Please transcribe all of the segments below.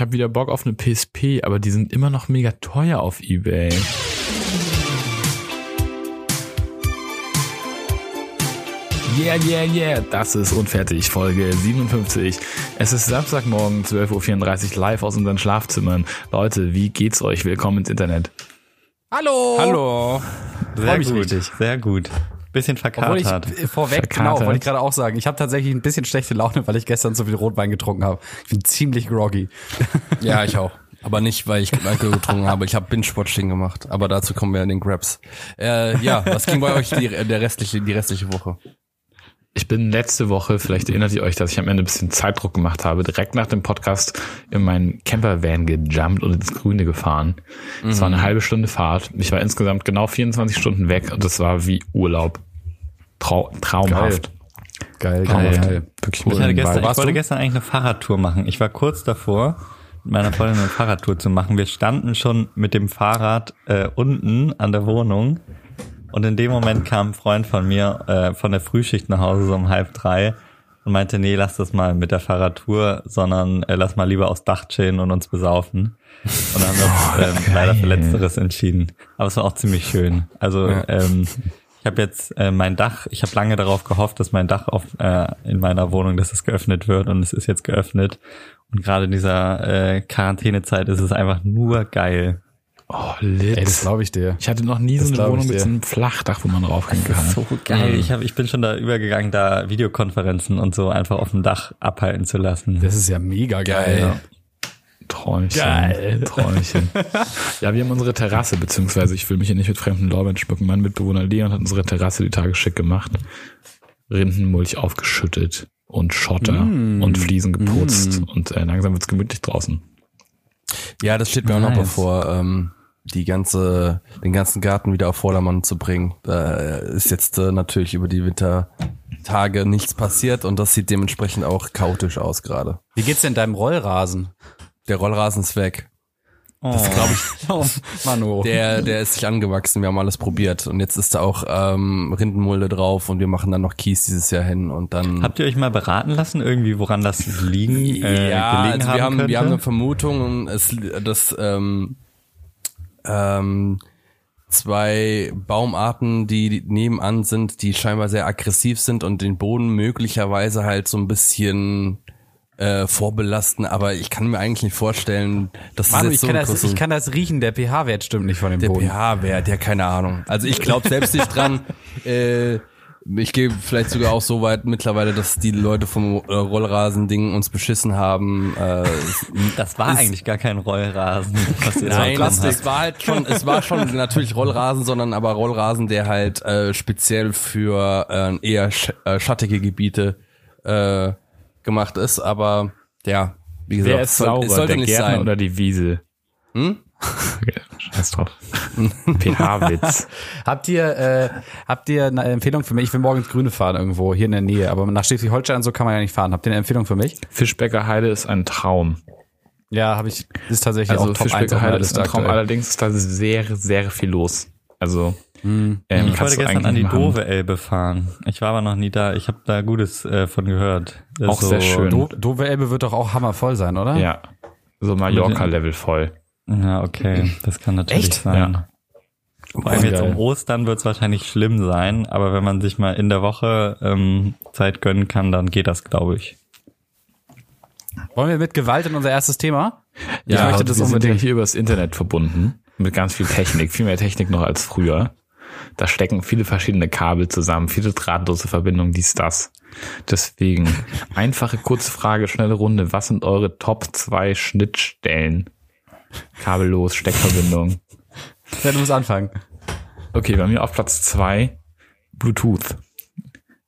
Ich habe wieder Bock auf eine PSP, aber die sind immer noch mega teuer auf Ebay. Yeah, yeah, yeah, das ist Unfertig, Folge 57. Es ist Samstagmorgen, 12.34 Uhr, live aus unseren Schlafzimmern. Leute, wie geht's euch? Willkommen ins Internet. Hallo! Hallo! Sehr gut, richtig. sehr gut. Bisschen Obwohl ich verkatert. vorweg, Verkatert. genau, wollte ich gerade auch sagen. Ich habe tatsächlich ein bisschen schlechte Laune, weil ich gestern so viel Rotwein getrunken habe. Ich bin ziemlich groggy. Ja, ich auch. Aber nicht, weil ich Alkohol getrunken habe. Ich habe Binge-Watching gemacht. Aber dazu kommen wir in den Grabs. Äh, ja, was ging bei euch die, der restliche, die restliche Woche? Ich bin letzte Woche, vielleicht erinnert ihr euch, dass ich am Ende ein bisschen Zeitdruck gemacht habe, direkt nach dem Podcast in meinen Campervan gejumpt und ins Grüne gefahren. Es war eine halbe Stunde Fahrt. Ich war insgesamt genau 24 Stunden weg und es war wie Urlaub. Trau traumhaft. Geil, Traumhaft. geil. Wirklich Ich, hatte im gestern, ich wollte gestern eigentlich eine Fahrradtour machen. Ich war kurz davor, mit meiner Freundin eine Fahrradtour zu machen. Wir standen schon mit dem Fahrrad äh, unten an der Wohnung und in dem Moment kam ein Freund von mir äh, von der Frühschicht nach Hause so um halb drei und meinte, nee, lass das mal mit der Fahrradtour, sondern äh, lass mal lieber aufs Dach chillen und uns besaufen. Und dann haben wir uns ähm, leider für Letzteres entschieden. Aber es war auch ziemlich schön. Also ähm, ich habe jetzt äh, mein Dach, ich habe lange darauf gehofft, dass mein Dach auf, äh, in meiner Wohnung, dass es geöffnet wird und es ist jetzt geöffnet. Und gerade in dieser äh, Quarantänezeit ist es einfach nur geil. Oh, lit. Ey, das glaube ich dir. ich hatte noch nie Das so eine Wohnung mit so einem Flachdach, wo man raufgehen kann. So geil. Ich, hab, ich bin schon da übergegangen, da Videokonferenzen und so einfach auf dem Dach abhalten zu lassen. Das ist ja mega geil. Geil. Träumchen. Geil. Träumchen. ja, wir haben unsere Terrasse, beziehungsweise ich will mich hier nicht mit fremden Lorbeeren schmücken. Mein Mitbewohner Leon hat unsere Terrasse die Tage schick gemacht. Rindenmulch aufgeschüttet und Schotter Mm. und Fliesen geputzt und äh, langsam wird's gemütlich draußen. Ja, das steht mir auch noch Nice. bevor, ähm, die ganze, den ganzen Garten wieder auf Vordermann zu bringen. Da ist jetzt äh, natürlich über die Wintertage nichts passiert und das sieht dementsprechend auch chaotisch aus gerade. Wie geht's denn deinem Rollrasen? Der Rollrasen ist weg. Oh. Das glaube ich. Oh, Manu. Der, der ist sich angewachsen. Wir haben alles probiert und jetzt ist da auch ähm, Rindenmulde drauf und wir machen dann noch Kies dieses Jahr hin und dann. Habt ihr euch mal beraten lassen, irgendwie, woran das liegen, äh, ja, gelegen also wir haben, könnte? wir haben eine Vermutung, und es, dass ähm, ähm, zwei Baumarten, die nebenan sind, die scheinbar sehr aggressiv sind und den Boden möglicherweise halt so ein bisschen äh, vorbelasten, aber ich kann mir eigentlich nicht vorstellen, dass Manu, das ich jetzt so kann, das, ich kann das riechen. Der pH-Wert stimmt nicht von dem der Boden. pH-Wert, ja, keine Ahnung. Also ich glaube selbst nicht dran. Äh, ich gehe vielleicht sogar auch so weit mittlerweile, dass die Leute vom äh, Rollrasen-Ding uns beschissen haben. Äh, Das war eigentlich gar kein Rollrasen. Was Nein, da es, dran es war halt schon, es war schon natürlich Rollrasen, sondern aber Rollrasen, der halt äh, speziell für äh, eher sch äh, schattige Gebiete äh, gemacht ist. Aber ja, wie gesagt, Wer ist sauber, es sollte der nicht Gärtner sein. oder die Wiese? Hm? Okay, Scheiß drauf. pH-Witz. Habt ihr, äh, habt ihr eine Empfehlung für mich? Ich will morgen ins Grüne fahren irgendwo, hier in der Nähe. Aber nach Schleswig-Holstein und so kann man ja nicht fahren. Habt ihr eine Empfehlung für mich? Fischbecker Heide ist ein Traum. Ja, habe ich. Ist tatsächlich Also auch Top 1 Fischbecker auf meiner Heide ist ein Traum. aktuell. Allerdings ist da sehr, sehr viel los. Also ähm, Ich wollte gestern an die machen. Dove Elbe fahren. Ich war aber noch nie da. Ich habe da Gutes äh, von gehört. Auch ist sehr schön. Do Dove Elbe wird doch auch hammervoll sein, oder? Ja. So Mallorca-Level voll. Ja, okay. Das kann natürlich Echt? sein. Ja. Vor allem jetzt um Ostern wird es wahrscheinlich schlimm sein, aber wenn man sich mal in der Woche ähm, Zeit gönnen kann, dann geht das, glaube ich. Wollen wir mit Gewalt in unser erstes Thema? Ja, ich möchte das wir sind ja unbedingt. hier übers Internet verbunden. Mit ganz viel Technik. Viel mehr Technik noch als früher. Da stecken viele verschiedene Kabel zusammen, viele drahtlose Verbindungen, dies, das. Deswegen, einfache, kurze Frage, schnelle Runde. Was sind eure Top 2 Schnittstellen? Kabellos, Steckverbindung. Ja, du musst anfangen. Okay, bei mir auf Platz zwei Bluetooth.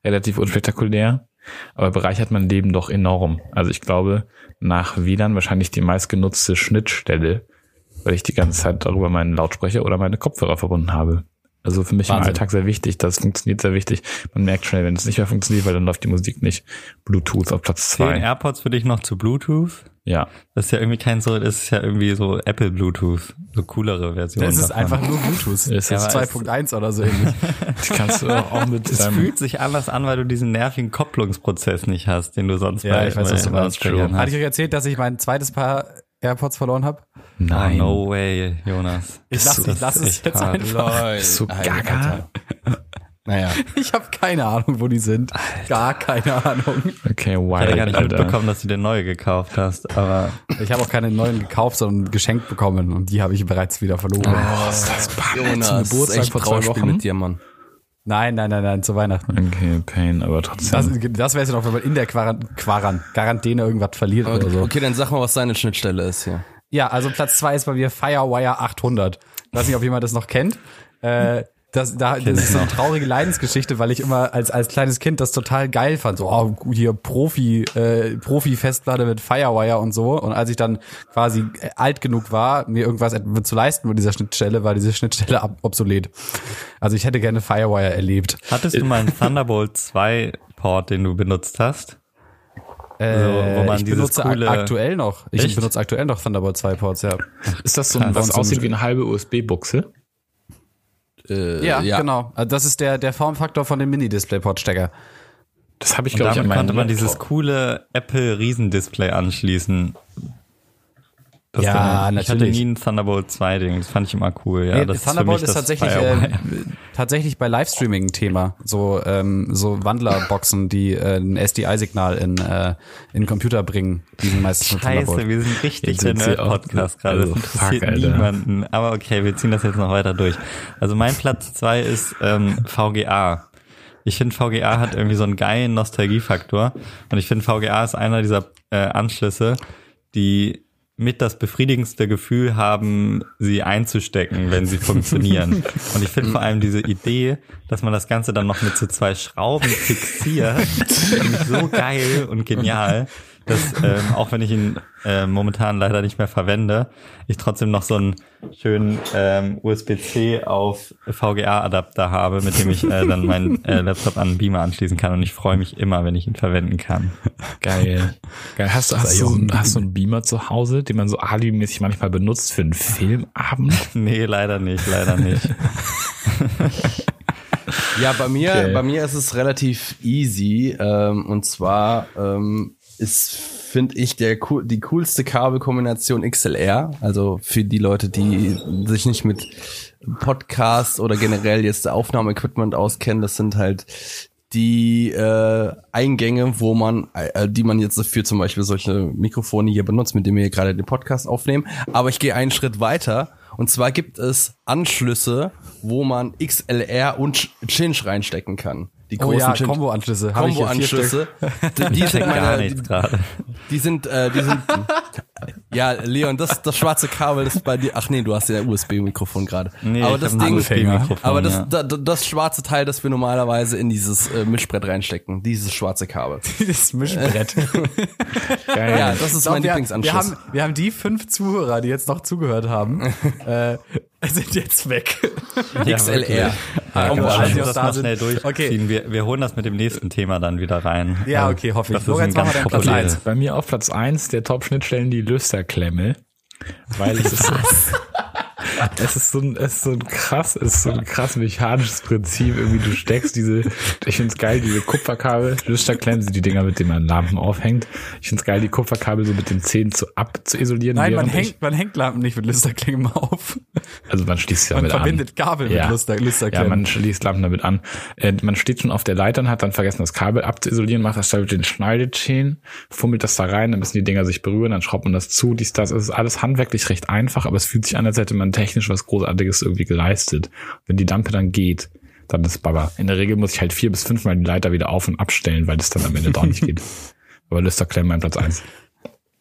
Relativ unspektakulär, aber bereichert mein Leben doch enorm. Also ich glaube, nach WLAN wahrscheinlich die meistgenutzte Schnittstelle, weil ich die ganze Zeit darüber meinen Lautsprecher oder meine Kopfhörer verbunden habe. Also für mich im Wahnsinn. Alltag sehr wichtig. Das funktioniert sehr wichtig. Man merkt schnell, wenn es nicht mehr funktioniert, weil dann läuft die Musik nicht. Bluetooth auf Platz Zehn zwei. AirPods für dich noch zu Bluetooth. Ja. Das ist ja irgendwie kein so, das ist ja irgendwie so Apple Bluetooth, so coolere Version. Das ist davon. einfach nur Bluetooth. Ist Das ist 2.1 oder so ähnlich. Kannst du auch mit Es fühlt sich anders an, weil du diesen nervigen Kopplungsprozess nicht hast, den du sonst Ja, bei, ich weiß, bei was du meinst. Hatte hast. ich euch erzählt, dass ich mein zweites Paar AirPods verloren habe? Nein. Oh, no way, Jonas. Ich lass, ich lass es jetzt hart. einfach. Bist du gaga? Naja. Ich habe keine Ahnung, wo die sind. Gar keine Ahnung. Okay, Ich wild, hatte gar nicht Alter. mitbekommen, dass du dir neue gekauft hast, aber Ich habe auch keine neuen gekauft, sondern geschenkt bekommen und die habe ich bereits wieder verloren. Oh, ist das Jonas, das Geburtstag echt vor zwei Wochen? mit dir, Mann. Nein, nein, nein, nein, zu Weihnachten. Okay, Pain, aber Das, trotzdem. das wäre es ja noch, wenn man in der Quaran Quaran Quarantäne irgendwas verliert oder so. Okay, dann sag mal, was deine Schnittstelle ist hier. Ja, also Platz zwei ist bei mir Firewire 800. Ich weiß nicht, ob jemand das noch kennt. Äh, das, da, das ist so eine traurige Leidensgeschichte, weil ich immer als, als kleines Kind das total geil fand. So, oh, hier Profi, äh, Profi-Festplatte mit Firewire und so. Und als ich dann quasi äh, alt genug war, mir irgendwas zu leisten mit dieser Schnittstelle, war diese Schnittstelle ab- obsolet. Also ich hätte gerne Firewire erlebt. hattest du mal einen Thunderbolt 2 Port, den du benutzt hast? Äh, wo man ich benutze coole- ak aktuell noch. Ich Echt? benutze aktuell noch Thunderbolt 2 Ports, ja. Ist das so ein, was so aussieht wie eine halbe USB-Buchse? Äh, Ja, genau. Also das ist der, der Formfaktor von dem Mini-Display-Port-Stecker. Das habe ich, glaube ich, konnte man dieses coole Apple Riesendisplay anschließen. Das Ja, Ding. Ich hatte natürlich. nie ein Thunderbolt 2 Ding, das fand ich immer cool. Ja, Nee, das Thunderbolt ist, ist, das tatsächlich äh, tatsächlich bei Livestreaming ein Thema. So ähm, so Wandlerboxen, die äh, ein SDI-Signal in äh, in den Computer bringen, die sind meistens Scheiße, Thunderbolt. wir sind richtig Jetzt der auch- Nerd-Podcast gerade. Das also, interessiert fuck, niemanden. Aber okay, wir ziehen das jetzt noch weiter durch. Also mein Platz zwei ist ähm, VGA. Ich finde, VGA hat irgendwie so einen geilen Nostalgiefaktor. Und ich finde, VGA ist einer dieser äh, Anschlüsse, die mit das befriedigendste Gefühl haben, sie einzustecken, wenn sie funktionieren. Und ich finde vor allem diese Idee, dass man das Ganze dann noch mit so zwei Schrauben fixiert, finde ich so geil und genial, dass ähm, auch wenn ich ihn äh, momentan leider nicht mehr verwende, ich trotzdem noch so einen schönen ähm, USB-C auf VGA-Adapter habe, mit dem ich äh, dann meinen äh, Laptop an den Beamer anschließen kann. Und ich freue mich immer, wenn ich ihn verwenden kann. Geil. Geil. Hast du, hast du, hast du einen Beamer zu Hause, den man so alibimäßig manchmal benutzt für einen Filmabend? Nee, leider nicht, leider nicht. Ja, bei mir, Okay. bei mir ist es relativ easy. Ähm, und zwar ähm, ist, finde ich, der die coolste Kabelkombination XLR. Also für die Leute, die sich nicht mit Podcast oder generell jetzt Aufnahmeequipment auskennen, das sind halt die äh, Eingänge, wo man, äh, die man jetzt für zum Beispiel solche Mikrofone hier benutzt, mit denen wir hier gerade den Podcast aufnehmen. Aber ich gehe einen Schritt weiter. Und zwar gibt es Anschlüsse, wo man XLR und Cinch reinstecken kann. Die Oh ja, Kombo-Anschlüsse. Kombo-Anschlüsse. Die, die, sind Gar meine, die, die sind, äh, die sind, ja, Leon, das, das schwarze Kabel ist bei dir, ach nee, du hast ja USB-Mikrofon gerade. Nee, aber ich das Ding, aber das, ja. da, da- das schwarze Teil, das wir normalerweise in dieses äh, Mischbrett reinstecken, dieses schwarze Kabel. Das Mischbrett. Geil. Ja, das ist glaub, mein wir, Lieblingsanschluss. wir, haben, wir haben die fünf Zuhörer, die jetzt noch zugehört haben, äh, sind jetzt weg. XLR. Ja, Komm, genau, noch sind. schnell durchziehen. Okay. Wir, wir holen das mit dem nächsten Thema dann wieder rein. Ja, Weil okay, hoffe ich. Das ist Lorenz, ein mach mal ganz deinen Platz populäres. eins. Bei mir auf Platz eins der Top-Schnittstellen die Lüsterklemme. Weil es ist so, es ist so ein, es ist so ein krass, es ist so ein krass mechanisches Prinzip. Irgendwie du steckst diese, ich find's geil, diese Kupferkabel, Lüsterklemmen sind die Dinger, mit denen man Lampen aufhängt. Ich find's geil, die Kupferkabel so mit den Zähnen zu ab zu isolieren. Nein, man während ich- hängt, man hängt Lampen nicht mit Lüsterklemmen auf. also man schließt sie Man damit an. verbindet Kabel mit Lüster, Ja, Lüsterklemmen. man schließt Lampen damit an. Äh, man steht schon auf der Leiter und hat dann vergessen, das Kabel abzuisolieren, macht das da mit den Schneidezähnen, fummelt das da rein, dann müssen die Dinger sich berühren, dann schraubt man das zu, dies, das. Es ist alles handwerklich recht einfach, aber es fühlt sich an, als hätte man technisch was Großartiges irgendwie geleistet. Wenn die Lampe dann geht, dann ist Baba. In der Regel muss ich halt vier bis fünfmal die Leiter wieder auf und abstellen, weil das dann am Ende doch nicht geht. Aber Lüsterklemmen mein Platz eins.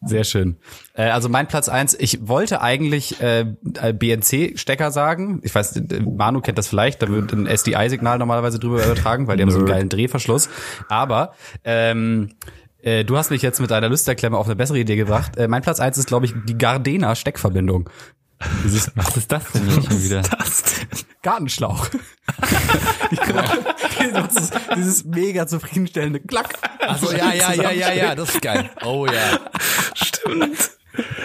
Sehr schön. Äh, also mein Platz eins. ich wollte eigentlich äh, BNC-Stecker sagen. Ich weiß, äh, Manu kennt das vielleicht, da wird ein SDI-Signal normalerweise drüber übertragen, weil die haben so einen geilen Drehverschluss. Aber ähm, äh, du hast mich jetzt mit deiner Lüsterklemme auf eine bessere Idee gebracht. Äh, mein Platz eins ist, glaube ich, die Gardena-Steckverbindung. Dieses Was ist das denn hier schon wieder? Gartenschlauch. dieses, dieses mega zufriedenstellende Klack. Also ja, ja, ja, ja, ja, das ist geil. Oh ja. Stimmt.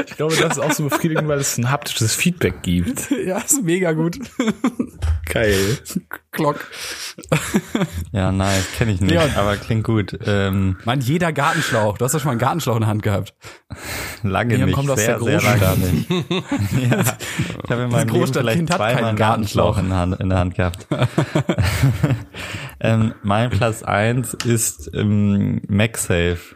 Ich glaube, das ist auch so befriedigend, weil es ein haptisches Feedback gibt. Ja, ist mega gut. Geil. Glock. Ja, nice, kenne ich nicht, Ja. aber klingt gut. Ähm, Mann, jeder Gartenschlauch. Du hast doch schon mal einen Gartenschlauch in der Hand gehabt. lange Hier nicht, kommt aus sehr, der sehr lange nicht. ja, ich habe in meinem Leben vielleicht zweimal einen Gartenschlauch Gartenschlauch. in der Hand, in der Hand gehabt. ähm, mein Platz eins ist ähm, MagSafe.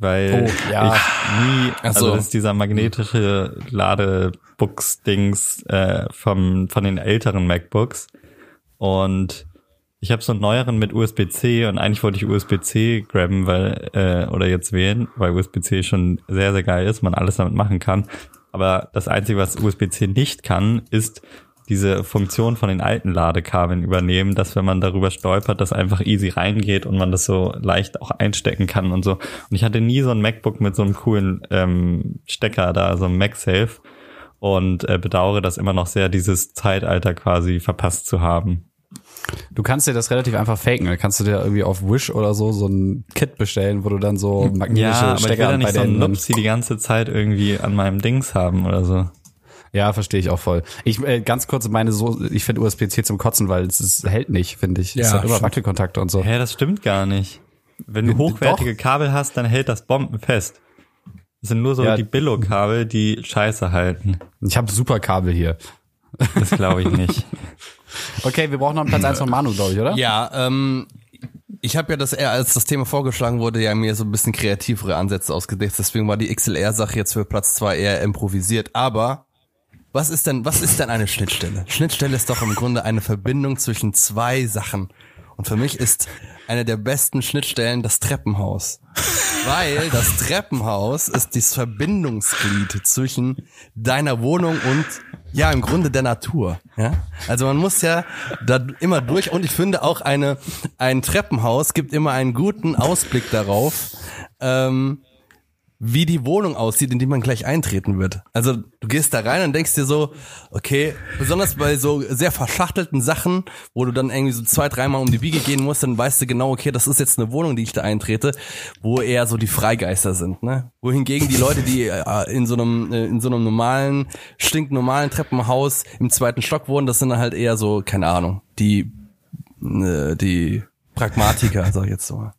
Weil Oh, ja. ich nie, Ach so. also das ist dieser magnetische Ladebooks-Dings äh, vom, von den älteren MacBooks. Und ich habe so einen neueren mit USB-C und eigentlich wollte ich USB-C grabben, weil, äh, oder jetzt wählen, weil USB-C schon sehr, sehr geil ist, man alles damit machen kann. Aber das Einzige, was USB-C nicht kann, ist diese Funktion von den alten Ladekabeln übernehmen, dass wenn man darüber stolpert, das einfach easy reingeht und man das so leicht auch einstecken kann und so. Und ich hatte nie so ein MacBook mit so einem coolen ähm, Stecker da, so einem MagSafe und äh, bedauere das immer noch sehr, dieses Zeitalter quasi verpasst zu haben. Du kannst dir das relativ einfach faken. Da kannst du dir irgendwie auf Wish oder so so ein Kit bestellen, wo du dann so magnetische Ja, aber ich will Stecker ja bei nicht so einen Nupsi die ganze Zeit irgendwie an meinem Dings haben oder so. Ja, verstehe ich auch voll. Ich äh, ganz kurz meine so, ich finde USB-C zum Kotzen, weil es ist, hält nicht, finde ich. es Ja, hat immer. Wackelkontakte und so. Hä, das stimmt gar nicht. Wenn du Doch. hochwertige Kabel hast, dann hält das Bomben fest. Das sind nur so Ja. die Billo-Kabel, die Scheiße halten. Ich habe super Kabel hier. Das glaube ich nicht. Okay, wir brauchen noch einen Platz eins von Manu, glaube ich, oder? Ja, ähm, ich habe ja das eher, als das Thema vorgeschlagen wurde, ja mir so ein bisschen kreativere Ansätze ausgedacht. Deswegen war die XLR-Sache jetzt für Platz zwei eher improvisiert. Aber was ist denn, was ist denn eine Schnittstelle? Schnittstelle ist doch im Grunde eine Verbindung zwischen zwei Sachen. Und für mich ist eine der besten Schnittstellen das Treppenhaus. Weil das Treppenhaus ist das Verbindungsglied zwischen deiner Wohnung und ja, im Grunde der Natur. Ja? Also man muss ja da immer durch und ich finde auch eine, ein Treppenhaus gibt immer einen guten Ausblick darauf, ähm, wie die Wohnung aussieht, in die man gleich eintreten wird. Also du gehst da rein und denkst dir so, okay, besonders bei so sehr verschachtelten Sachen, wo du dann irgendwie so zwei, dreimal um die Wiege gehen musst, dann weißt du genau, okay, das ist jetzt eine Wohnung, die ich da eintrete, wo eher so die Freigeister sind, ne? Wohingegen die Leute, die äh, in so einem äh, in so einem normalen, stinknormalen Treppenhaus im zweiten Stock wohnen, das sind dann halt eher so, keine Ahnung, die äh, die Pragmatiker, sag ich jetzt so mal.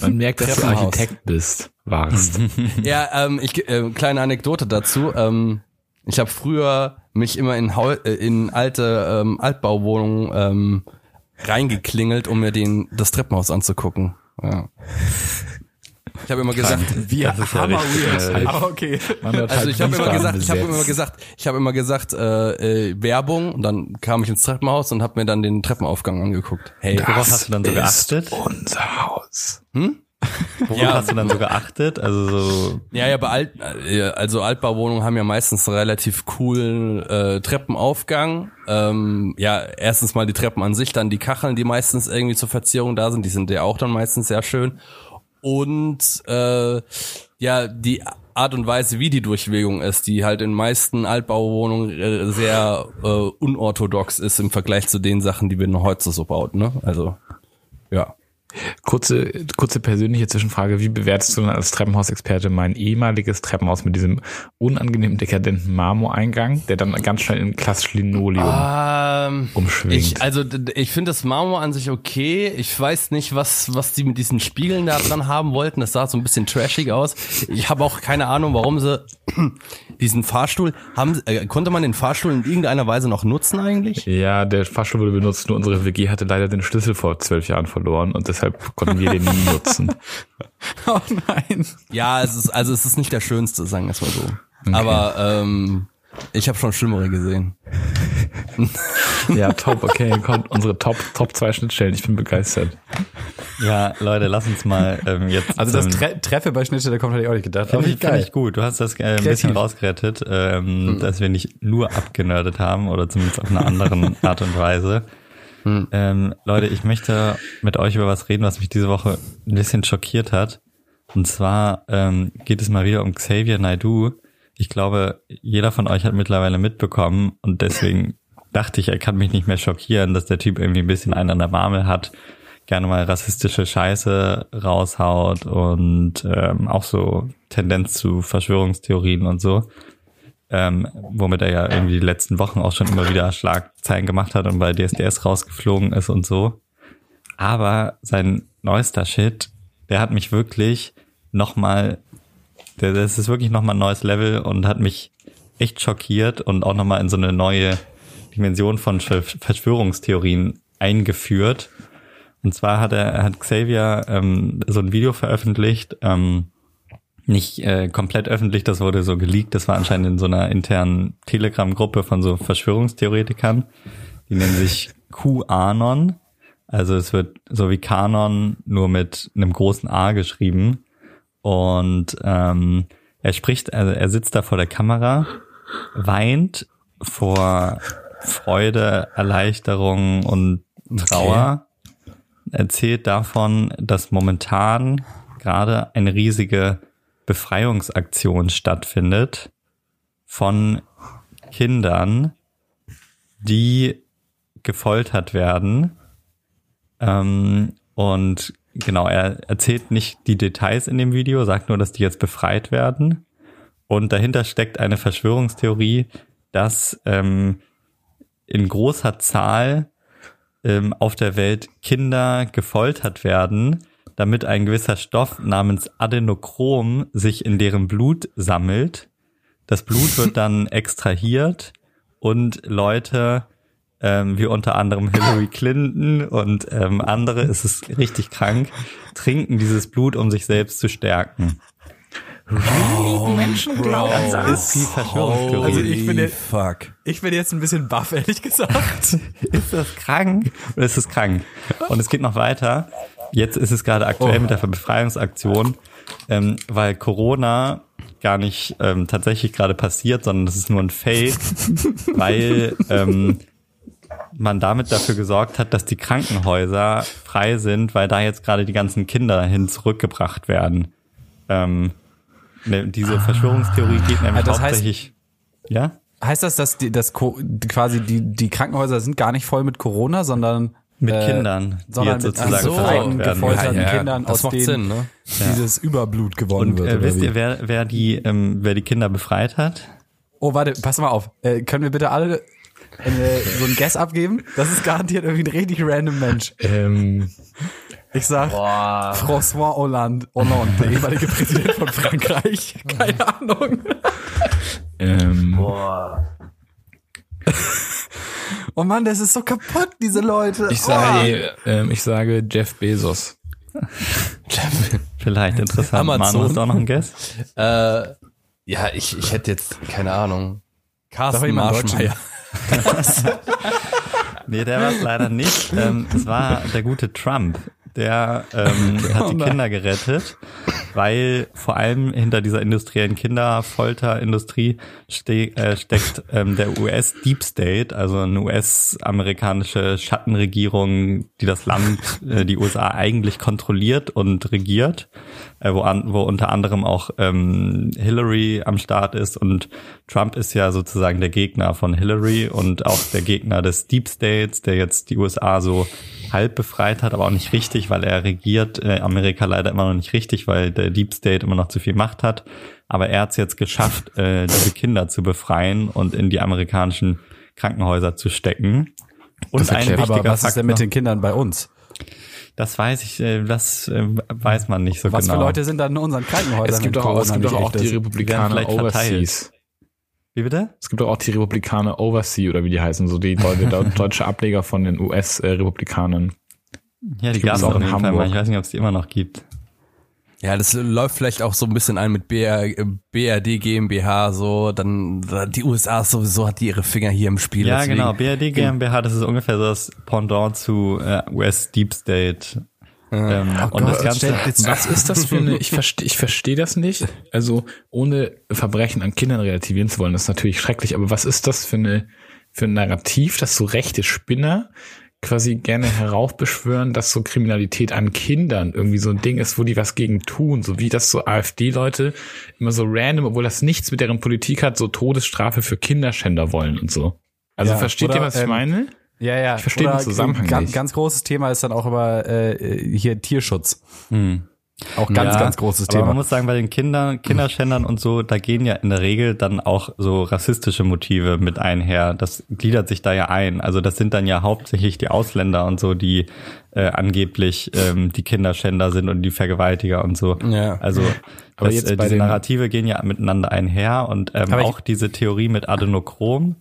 Man merkt, dass du. Architekt bist, warst. Ja, ähm, ich äh, kleine Anekdote dazu. Ähm, ich habe früher mich immer in, Hau äh, in alte ähm, Altbauwohnungen ähm, reingeklingelt, um mir den das Treppenhaus anzugucken. Ja. Ich habe immer gesagt, Wir Das ist ja äh, Aber okay. Also halt ich habe immer gesagt, ich habe immer gesagt, ich habe immer gesagt äh, äh, Werbung und dann kam ich ins Treppenhaus und habe mir dann den Treppenaufgang angeguckt. Hey, Worauf hast du dann so geachtet? unser Haus. Worauf Ja. hast du dann so geachtet? Also so, Ja, ja, bei Alt, äh, also Altbauwohnungen haben ja meistens einen relativ coolen äh, Treppenaufgang. Ähm, ja, erstens mal die Treppen an sich, dann die Kacheln, die meistens irgendwie zur Verzierung da sind, die sind ja auch dann meistens sehr schön. Und äh, ja, die Art und Weise, wie die Durchbewegung ist, die halt in meisten Altbauwohnungen äh, sehr äh, unorthodox ist im Vergleich zu den Sachen, die wir noch heute so bauten. Ne? Also ja. Kurze, kurze persönliche Zwischenfrage. Wie bewertest du denn als Treppenhausexperte mein ehemaliges Treppenhaus mit diesem unangenehm dekadenten Marmoreingang, der dann ganz schnell in klassisch Linoleum Ähm, umschwingt? Ich, also ich finde das Marmor an sich okay. Ich weiß nicht, was was die mit diesen Spiegeln da dran haben wollten. Das sah so ein bisschen trashig aus. Ich habe auch keine Ahnung, warum sie diesen Fahrstuhl haben. Äh, konnte man den Fahrstuhl in irgendeiner Weise noch nutzen eigentlich? ja, der Fahrstuhl wurde benutzt, nur unsere WG hatte leider den Schlüssel vor zwölf Jahren verloren und deshalb konnten wir den nie nutzen. Oh nein. Ja, es ist also es ist nicht der schönste, sagen wir es mal so. Aber ähm, ich habe schon schlimmere gesehen. Ja, top, okay, kommt unsere Top, Top zwei Schnittstellen. Ich bin begeistert. ja, Leute, lass uns mal ähm, jetzt. Also das Tre Treffer bei Schnittstelle kommt hätte ich auch nicht gedacht. Finde Aber ich, find ich gut. Du hast das äh, ein bisschen rausgerettet, ähm, dass wir nicht nur abgenördet haben oder zumindest auf einer anderen Art und Weise. Ähm, Leute, ich möchte mit euch über was reden, was mich diese Woche ein bisschen schockiert hat. Und zwar ähm, geht es mal wieder um Xavier Naidoo. Ich glaube, jeder von euch hat mittlerweile mitbekommen und deswegen dachte ich, er kann mich nicht mehr schockieren, dass der Typ irgendwie ein bisschen einen an der Marmel hat, gerne mal rassistische Scheiße raushaut und ähm, auch so Tendenz zu Verschwörungstheorien und so. ähm, womit er ja irgendwie die letzten Wochen auch schon immer wieder Schlagzeilen gemacht hat und bei DSDS rausgeflogen ist und so. Aber sein neuester Shit, der hat mich wirklich nochmal, das ist wirklich nochmal ein neues Level und hat mich echt schockiert und auch nochmal in so eine neue Dimension von Verschwörungstheorien eingeführt. Und zwar hat er, hat Xavier ähm, so ein Video veröffentlicht, ähm, nicht äh, komplett öffentlich, das wurde so geleakt, das war anscheinend in so einer internen Telegram-Gruppe von so Verschwörungstheoretikern. Die nennen sich QAnon. Also es wird so wie Kanon, nur mit einem großen A geschrieben. Und ähm, er spricht, also er sitzt da vor der Kamera, weint vor Freude, Erleichterung und Trauer. Okay. Erzählt davon, dass momentan gerade eine riesige Befreiungsaktion stattfindet von Kindern, die gefoltert werden. Ähm, und genau, er erzählt nicht die Details in dem Video, sagt nur, dass die jetzt befreit werden. Und dahinter steckt eine Verschwörungstheorie, dass ähm, in großer Zahl ähm, auf der Welt Kinder gefoltert werden, damit ein gewisser Stoff namens Adenochrom sich in deren Blut sammelt. Das Blut wird dann extrahiert und Leute ähm, wie unter anderem Hillary Clinton und ähm, andere, es ist richtig krank, trinken dieses Blut, um sich selbst zu stärken. Oh, Menschen glauben das. ist die Verschwörungstheorie. Also ich bin, jetzt, fuck. ich bin jetzt ein bisschen baff, ehrlich gesagt. ist das krank? Oder ist es krank? Und es geht noch weiter. Jetzt ist es gerade aktuell oh. mit der Befreiungsaktion, ähm, weil Corona gar nicht ähm, tatsächlich gerade passiert, sondern das ist nur ein Fake, weil ähm, man damit dafür gesorgt hat, dass die Krankenhäuser frei sind, weil da jetzt gerade die ganzen Kinder hin zurückgebracht werden. Ähm, ne, diese Verschwörungstheorie geht nämlich das hauptsächlich. Heißt, ja? Heißt das, dass die, dass quasi die, die Krankenhäuser sind gar nicht voll mit Corona, sondern mit äh, Kindern, die jetzt sozusagen so, gefolterten ja, ja, Kindern, aus denen Sinn, ne? dieses Überblut gewonnen Und, wird. Äh, wisst ihr, wer, wer die, ähm, wer die Kinder befreit hat? Oh, warte, pass mal auf. Äh, können wir bitte alle äh, so ein Guess abgeben? Das ist garantiert irgendwie ein richtig random Mensch. Ähm, ich sag Boah. François Hollande, Hollande, der ehemalige Präsident von Frankreich. Keine Ahnung. Ähm, Boah. Oh Mann, das ist so kaputt, diese Leute. Ich sage, oh. ähm, ich sage Jeff Bezos. Jeff. Vielleicht interessant. Amazon. Manu, hast du auch noch ein Guess? Äh, ja, ich, ich hätte jetzt, keine Ahnung. Carsten Marschmeier. nee, der war leider nicht. Ähm, es war der gute Trump. Der ähm, hat die Kinder gerettet weil vor allem hinter dieser industriellen Kinderfolterindustrie ste äh, steckt ähm, der US Deep State, also eine US-amerikanische Schattenregierung, die das Land, äh, die USA eigentlich kontrolliert und regiert, äh, wo, an, wo unter anderem auch ähm, Hillary am Start ist und Trump ist ja sozusagen der Gegner von Hillary und auch der Gegner des Deep States, der jetzt die USA so halb befreit hat, aber auch nicht richtig, weil er regiert äh, Amerika leider immer noch nicht richtig, weil der Deep State immer noch zu viel Macht hat. Aber er hat es jetzt geschafft, äh, diese Kinder zu befreien und in die amerikanischen Krankenhäuser zu stecken. Und ein wichtiger aber was Faktor, ist denn mit den Kindern bei uns? Das weiß ich, äh, das äh, weiß man nicht so was genau. Was für Leute sind da in unseren Krankenhäusern? Es gibt auch, es gibt auch, auch die Republikaner Overseas. Wie bitte? Es gibt auch die Republikaner Overseas oder wie die heißen, so die deutsche Ableger von den US-Republikanern. Ja, die, die gab es auch in Hamburg. Fall mal. Ich weiß nicht, ob es die immer noch gibt. Ja, das läuft vielleicht auch so ein bisschen ein mit BR, BRD GmbH, so, dann, die USA sowieso hat die ihre Finger hier im Spiel. Ja, deswegen. genau, BRD GmbH, das ist ungefähr so das Pendant zu äh, US Deep State. Ähm, oh und Gott, das Ganze, was ist das für eine, ich verstehe ich verstehe das nicht. Also, ohne Verbrechen an Kindern relativieren zu wollen, das ist natürlich schrecklich, aber was ist das für eine, für ein Narrativ, dass so rechte Spinner quasi gerne heraufbeschwören, dass so Kriminalität an Kindern irgendwie so ein Ding ist, wo die was gegen tun, so wie das so AfD-Leute immer so random, obwohl das nichts mit deren Politik hat, so Todesstrafe für Kinderschänder wollen und so. Also ja, versteht oder, ihr, was ich ähm, meine? Ja, ja. Ich verstehe den Zusammenhang ganz, nicht. Ganz großes Thema ist dann auch immer äh, hier Tierschutz. Hm. Auch ganz, Ja, ganz großes aber Thema. man muss sagen, bei den Kindern, Kinderschändern und so, da gehen ja in der Regel dann auch so rassistische Motive mit einher. Das gliedert sich da ja ein. Also das sind dann ja hauptsächlich die Ausländer und so, die äh, angeblich ähm, die Kinderschänder sind und die Vergewaltiger und so. Ja. Also Aber das, jetzt äh, diese Narrative gehen ja miteinander einher und ähm, Aber auch diese Theorie mit Adenochrom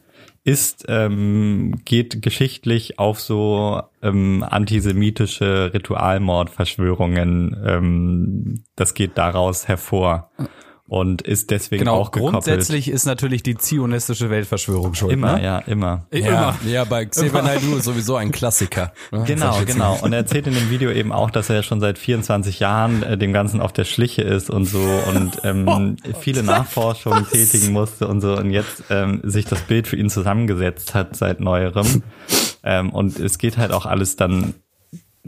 ist ähm, geht geschichtlich auf so ähm, antisemitische Ritualmordverschwörungen. Ähm, das geht daraus hervor und ist deswegen genau, auch gekoppelt. grundsätzlich ist natürlich die zionistische Weltverschwörung schuld. immer, ne? ja, immer. Ja, ja bei Xavier Naidoo sowieso ein Klassiker. Genau, genau. Und er erzählt in dem Video eben auch, dass er schon seit 24 Jahren äh, dem Ganzen auf der Schliche ist und so und ähm, viele Nachforschungen tätigen musste und so und jetzt ähm, sich das Bild für ihn zusammengesetzt hat seit neuerem. Ähm, und es geht halt auch alles dann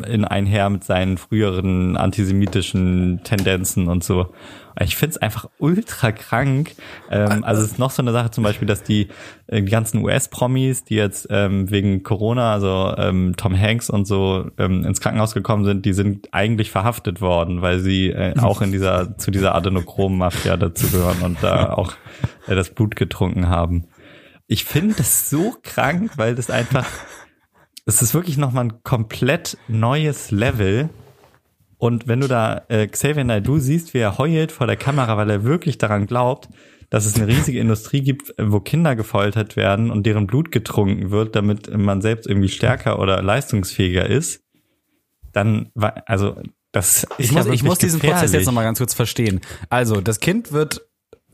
in einher mit seinen früheren antisemitischen Tendenzen und so. Ich find's einfach ultra krank. Ähm, also es ist noch so eine Sache zum Beispiel, dass die, äh, die ganzen US-Promis, die jetzt ähm, wegen Corona, also ähm, Tom Hanks und so ähm, ins Krankenhaus gekommen sind, die sind eigentlich verhaftet worden, weil sie äh, auch in dieser zu dieser Adenochrom-Mafia dazugehören und da auch äh, das Blut getrunken haben. Ich finde das so krank, weil das einfach es ist wirklich nochmal ein komplett neues Level. Und wenn du da äh, Xavier Naidoo siehst, wie er heult vor der Kamera, weil er wirklich daran glaubt, dass es eine riesige Industrie gibt, wo Kinder gefoltert werden und deren Blut getrunken wird, damit man selbst irgendwie stärker oder leistungsfähiger ist, dann war, also das ist Ich ja muss, ich wirklich muss diesen Prozess gefährlich. jetzt nochmal ganz kurz verstehen. Also, das Kind wird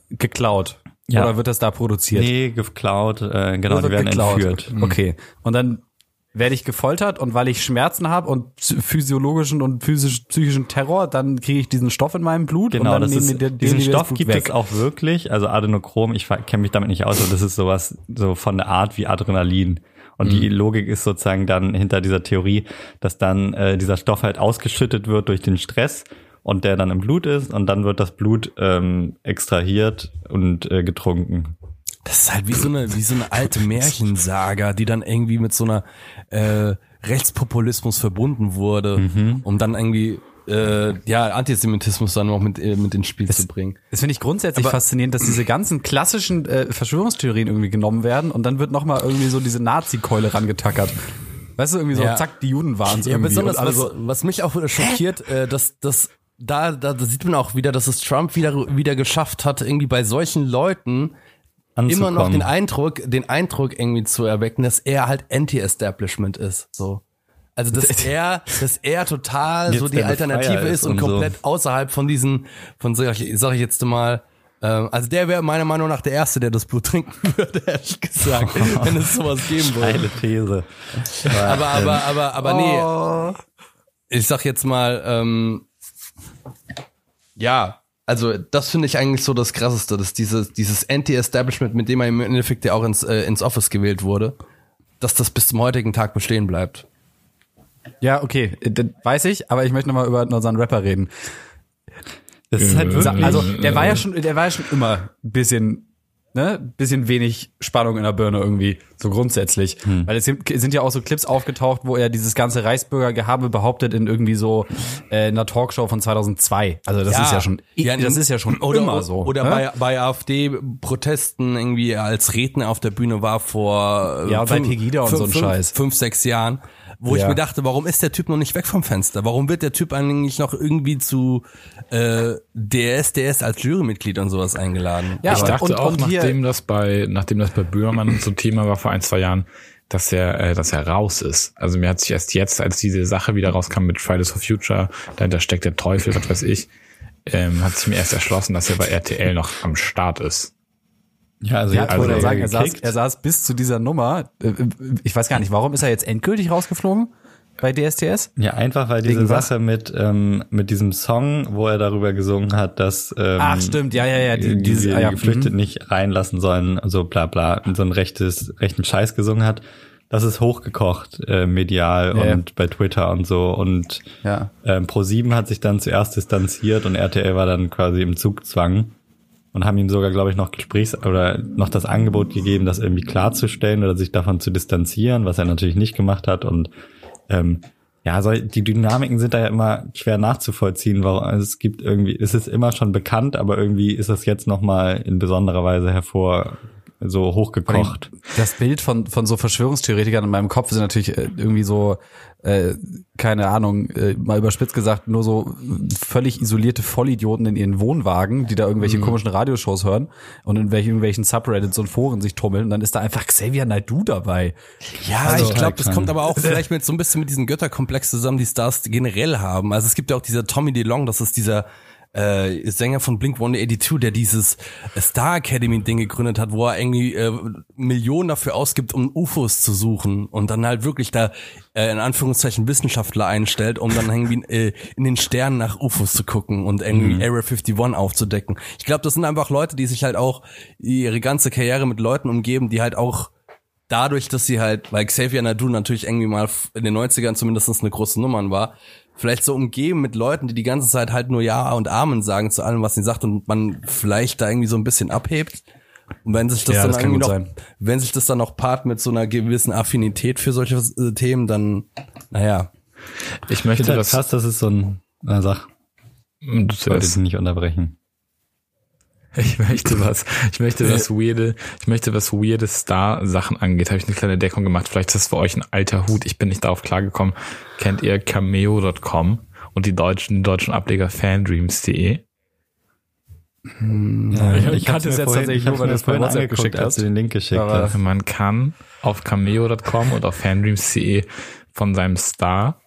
geklaut. Ja. Oder wird das da produziert? Nee, geklaut, äh, genau, die werden geklaut. entführt. Okay. Und dann werde ich gefoltert und weil ich Schmerzen habe und physiologischen und physisch, psychischen Terror, dann kriege ich diesen Stoff in meinem Blut Genau, und dann das nehmen ist, die- diesen die- die das Stoff gibt weg. es auch wirklich. Also Adenochrom, ich kenne mich damit nicht aus, aber das ist sowas so von der Art wie Adrenalin. Und die Mhm. Logik ist sozusagen dann hinter dieser Theorie, dass dann äh, dieser Stoff halt ausgeschüttet wird durch den Stress und der dann im Blut ist und dann wird das Blut ähm, extrahiert und äh, getrunken. Das ist halt wie so eine, wie so eine alte Märchensaga, die dann irgendwie mit so einer äh, Rechtspopulismus verbunden wurde, Mhm. um dann irgendwie äh, ja Antisemitismus dann noch mit äh, mit ins Spiel zu bringen. Das finde ich grundsätzlich faszinierend, dass diese ganzen klassischen äh, Verschwörungstheorien irgendwie genommen werden und dann wird nochmal irgendwie so diese Nazi-Keule rangetackert. Weißt du, irgendwie so, Ja. zack, die Juden waren es Ja, irgendwie. besonders alle was, so, was mich auch wieder schockiert, äh, dass dass da, da da sieht man auch wieder, dass es Trump wieder wieder geschafft hat, irgendwie bei solchen Leuten immer noch den Eindruck, den Eindruck irgendwie zu erwecken, dass er halt Anti-Establishment ist. So. Also dass er, dass er total so die Alternative ist und und so. komplett außerhalb von diesen, von sag ich, sag ich jetzt mal, ähm, also der wäre meiner Meinung nach der Erste, der das Blut trinken würde, ehrlich gesagt, wenn es sowas geben würde. Geile These. Aber, aber, aber, aber nee. Ich sag jetzt mal, ähm, ja, also das finde ich eigentlich so das Krasseste, dass dieses, dieses Anti-Establishment, mit dem er im Endeffekt ja auch ins, äh, ins Office gewählt wurde, dass das bis zum heutigen Tag bestehen bleibt. ja, okay, äh, das weiß ich, aber ich möchte nochmal über unseren Rapper reden. Das ist halt wirklich, Also, der war ja schon, der war ja schon immer ein bisschen, ne, bisschen wenig Spannung in der Birne irgendwie, so grundsätzlich. Hm. Weil es sind, sind ja auch so Clips aufgetaucht, wo er dieses ganze Reichsbürgergehabe behauptet in irgendwie so äh, einer Talkshow von 2002. Also das ist ja schon, das ist ja schon oder, immer so. Oder ne? bei, bei AfD-Protesten irgendwie als Redner auf der Bühne war vor Ja, bei Pegida und so ein fünf, Scheiß. fünf, sechs Jahren, wo ich Ja. mir dachte, warum ist der Typ noch nicht weg vom Fenster? Warum wird der Typ eigentlich noch irgendwie zu äh, DSDS als Jurymitglied und sowas eingeladen? Ja, ich aber- dachte und- auch, und hier- nachdem das bei, nachdem das bei Böhmermann so Thema war vor ein, zwei Jahren, dass er, äh, dass er raus ist. Also mir hat sich erst jetzt, als diese Sache wieder rauskam mit Fridays for Future, dahinter steckt der Teufel, was weiß ich, ähm, hat sich mir erst erschlossen, dass er bei RTL noch am Start ist. Ja, also Ja, also sagen, er saß, er saß bis zu dieser Nummer. äh, Ich weiß gar nicht, warum ist er jetzt endgültig rausgeflogen bei DSTS? Ja, einfach weil diese Wegen? Sache mit ähm, mit diesem Song, wo er darüber gesungen hat, dass ähm, Ach, stimmt, ja, ja, ja, die- die, diese- diese ah, ja, Geflüchteten mhm. nicht reinlassen sollen, so bla bla, und so ein rechtes rechten Scheiß gesungen hat. Das ist hochgekocht äh, medial Ja, ja. und bei Twitter und so und Ja. ähm, Pro7 hat sich dann zuerst distanziert und RTL war dann quasi im Zugzwang und haben ihm sogar, glaube ich, noch Gesprächs- oder noch das Angebot gegeben, das irgendwie klarzustellen oder sich davon zu distanzieren, was er natürlich nicht gemacht hat und ähm, Ja, also die Dynamiken sind da ja immer schwer nachzuvollziehen. Warum, also es gibt irgendwie, es ist immer schon bekannt, aber irgendwie ist das jetzt nochmal in besonderer Weise hervor so hochgekocht. Das Bild von, von so Verschwörungstheoretikern in meinem Kopf sind natürlich äh, irgendwie so, äh, keine Ahnung, äh, mal überspitzt gesagt, nur so völlig isolierte Vollidioten in ihren Wohnwagen, die da irgendwelche Mhm. komischen Radioshows hören und in welchen, irgendwelchen Subreddits und Foren sich tummeln. Und dann ist da einfach Xavier Naidoo dabei. Ja, Also, ich glaube, das kommt aber auch vielleicht mit so ein bisschen mit diesem Götterkomplex zusammen, die Stars generell haben. Also es gibt ja auch dieser Tommy DeLong, das ist dieser äh, Sänger von Blink 182, der dieses Star Academy Ding gegründet hat, wo er irgendwie äh, Millionen dafür ausgibt, um UFOs zu suchen und dann halt wirklich da äh, in Anführungszeichen Wissenschaftler einstellt, um dann irgendwie äh, in den Sternen nach UFOs zu gucken und irgendwie Area 51 aufzudecken. Ich glaube, das sind einfach Leute, die sich halt auch ihre ganze Karriere mit Leuten umgeben, die halt auch dadurch, dass sie halt, weil Xavier Nadu natürlich irgendwie mal in den 90ern zumindest eine große Nummer war, vielleicht so umgeben mit Leuten, die die ganze Zeit halt nur Ja und Amen sagen zu allem, was sie sagt und man vielleicht da irgendwie so ein bisschen abhebt. Und wenn sich das Ja, dann das irgendwie noch, sein. wenn sich das dann noch paart mit so einer gewissen Affinität für solche äh, Themen, dann, naja. Ich Ich möchte finde halt das, krass, das ist so ein, na sag, du ich dich nicht unterbrechen. Ich möchte was, ich möchte was weirde, ich möchte was weirde Star-Sachen angeht, habe ich eine kleine Deckung gemacht. Vielleicht ist das für euch ein alter Hut. Ich bin nicht darauf klargekommen. Kennt ihr Cameo.com und die deutschen, deutschen Ableger fandreams.de? Ja, ich kannte es jetzt tatsächlich ich hab's nur, weil mir du es bei vorhin WhatsApp geschickt als hast. du den Link geschickt Aber- hast. Man kann auf Cameo.com und auf fandreams.de von seinem Star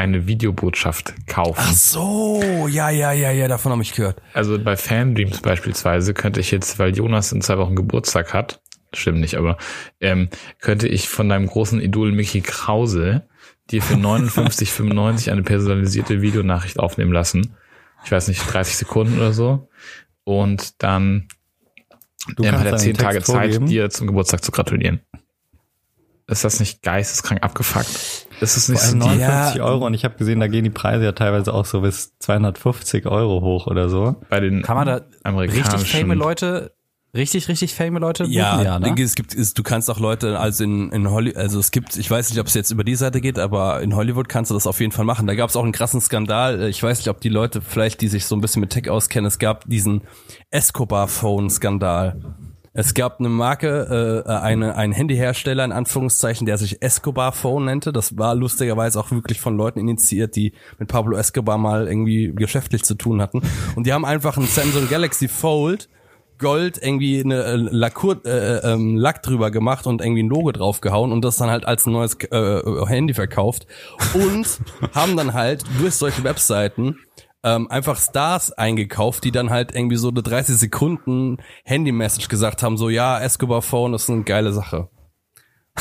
eine Videobotschaft kaufen. Ach so, ja, ja, ja, ja, davon habe ich gehört. Also bei Fandreams beispielsweise könnte ich jetzt, weil Jonas in zwei Wochen Geburtstag hat, stimmt nicht, aber ähm, könnte ich von deinem großen Idol Mickey Krause dir für 59,95 eine personalisierte Videonachricht aufnehmen lassen. Ich weiß nicht, 30 Sekunden oder so. Und dann Du ähm, hat er deinen 10 Tage Zeit, vorgeben. dir zum Geburtstag zu gratulieren. Ist das nicht geisteskrank abgefuckt? Ist es nicht so allem die, 59 Ja. Euro und ich habe gesehen, da gehen die Preise ja teilweise auch so bis 250 Euro hoch oder so. bei den Kann man da amerikanischen richtig fame Leute, richtig, richtig fame Leute buchen? Ja, ne? es gibt, es, du kannst auch Leute, also in, in Hollywood, also es gibt, ich weiß nicht, ob es jetzt über die Seite geht, aber in Hollywood kannst du das auf jeden Fall machen. Da gab es auch einen krassen Skandal. Ich weiß nicht, ob die Leute vielleicht, die sich so ein bisschen mit Tech auskennen, es gab diesen Escobar-Phone-Skandal. Es gab eine Marke, äh, eine, ein Handyhersteller in Anführungszeichen, der sich Escobar Phone nannte. Das war lustigerweise auch wirklich von Leuten initiiert, die mit Pablo Escobar mal irgendwie geschäftlich zu tun hatten. Und die haben einfach ein Samsung Galaxy Fold Gold irgendwie eine äh, Lackur, äh, ähm, Lack drüber gemacht und irgendwie ein Logo draufgehauen und das dann halt als neues äh, Handy verkauft und haben dann halt durch solche Webseiten ähm, einfach Stars eingekauft, die dann halt irgendwie so eine 30 Sekunden Handy-Message gesagt haben, so ja, Escobar Phone ist eine geile Sache.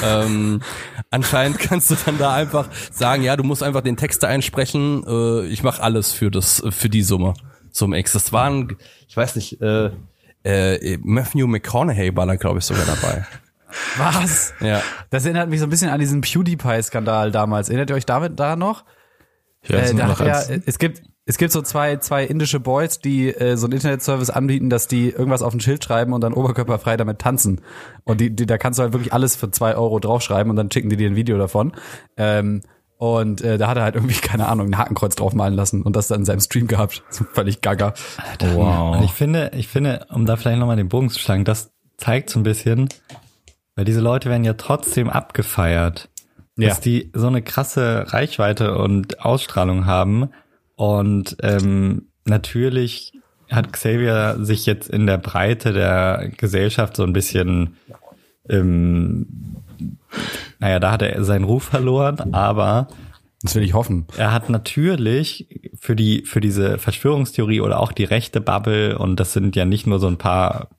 ähm, anscheinend kannst du dann da einfach sagen, ja, du musst einfach den Text da einsprechen, äh, ich mache alles für das, für die Summe zum X. Das waren, ich weiß nicht, äh, äh, Matthew McConaughey war da, glaube ich, sogar dabei. Was? Ja. Das erinnert mich so ein bisschen an diesen PewDiePie-Skandal damals. Erinnert ihr euch damit da noch? Ich weiß Äh, da noch hat er, als, es gibt es gibt so zwei zwei indische Boys, die äh, so einen Internetservice anbieten, dass die irgendwas auf ein Schild schreiben und dann oberkörperfrei damit tanzen. Und die, die da kannst du halt wirklich alles für zwei Euro draufschreiben und dann schicken die dir ein Video davon. Ähm, und äh, da hat er halt irgendwie keine Ahnung ein Hakenkreuz draufmalen lassen und das dann in seinem Stream gehabt. Völlig gaga. wow. Und ich finde, ich finde, um da vielleicht nochmal den Bogen zu schlagen, das zeigt so ein bisschen, weil diese Leute werden ja trotzdem abgefeiert, Ja. dass die so eine krasse Reichweite und Ausstrahlung haben. Und ähm, natürlich hat Xavier sich jetzt in der Breite der Gesellschaft so ein bisschen, ähm, naja, da hat er seinen Ruf verloren, aber Das will ich hoffen. er hat natürlich für die für diese Verschwörungstheorie oder auch die rechte Bubble und das sind ja nicht nur so ein paar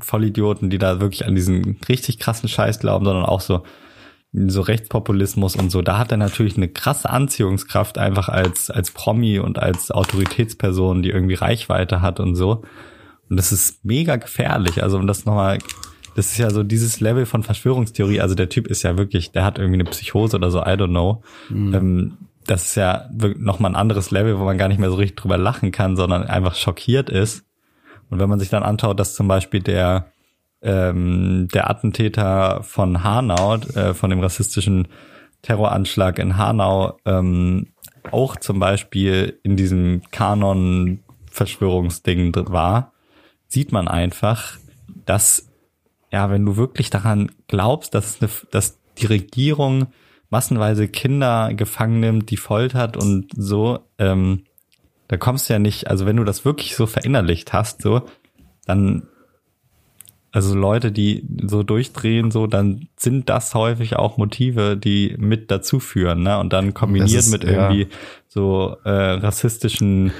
Vollidioten, die da wirklich an diesen richtig krassen Scheiß glauben, sondern auch so so Rechtspopulismus und so. Da hat er natürlich eine krasse Anziehungskraft einfach als als Promi und als Autoritätsperson, die irgendwie Reichweite hat und so. Und das ist mega gefährlich. Also um das nochmal, das ist ja so dieses Level von Verschwörungstheorie. Also der Typ ist ja wirklich, der hat irgendwie eine Psychose oder so, I don't know. Ähm, das ist ja nochmal ein anderes Level, wo man gar nicht mehr so richtig drüber lachen kann, sondern einfach schockiert ist. Und wenn man sich dann anschaut, dass zum Beispiel der, ähm, der Attentäter von Hanau, äh, von dem rassistischen Terroranschlag in Hanau ähm, auch zum Beispiel in diesem Kanon-Verschwörungsding war, sieht man einfach, dass, ja, wenn du wirklich daran glaubst, dass, eine, dass die Regierung massenweise Kinder gefangen nimmt, die foltert und so, ähm, da kommst du ja nicht, also wenn du das wirklich so verinnerlicht hast, so, dann, also Leute, die so durchdrehen, so, dann sind das häufig auch Motive, die mit dazu führen, ne? Und dann kombiniert ist- mit ja. irgendwie so äh, rassistischen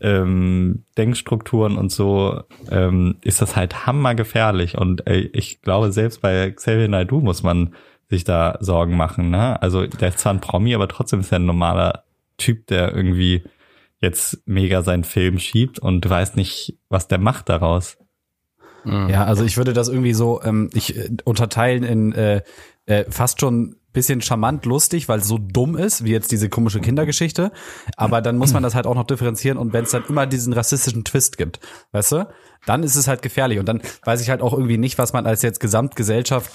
ähm, Denkstrukturen und so ähm, ist das halt hammergefährlich. Und ey, ich glaube, selbst bei Xavier Naidoo muss man sich da Sorgen machen. Ne? Also der ist zwar ein Promi, aber trotzdem ist er ein normaler Typ, der irgendwie jetzt mega seinen Film schiebt und du weißt nicht, was der macht daraus. Ja, also ich würde das irgendwie so ähm, ich äh, unterteilen in äh, äh, fast schon bisschen charmant lustig, weil es so dumm ist, wie jetzt diese komische Kindergeschichte. Aber dann muss man das halt auch noch differenzieren und wenn es dann immer diesen rassistischen Twist gibt, weißt du, dann ist es halt gefährlich. Und dann weiß ich halt auch irgendwie nicht, was man als jetzt Gesamtgesellschaft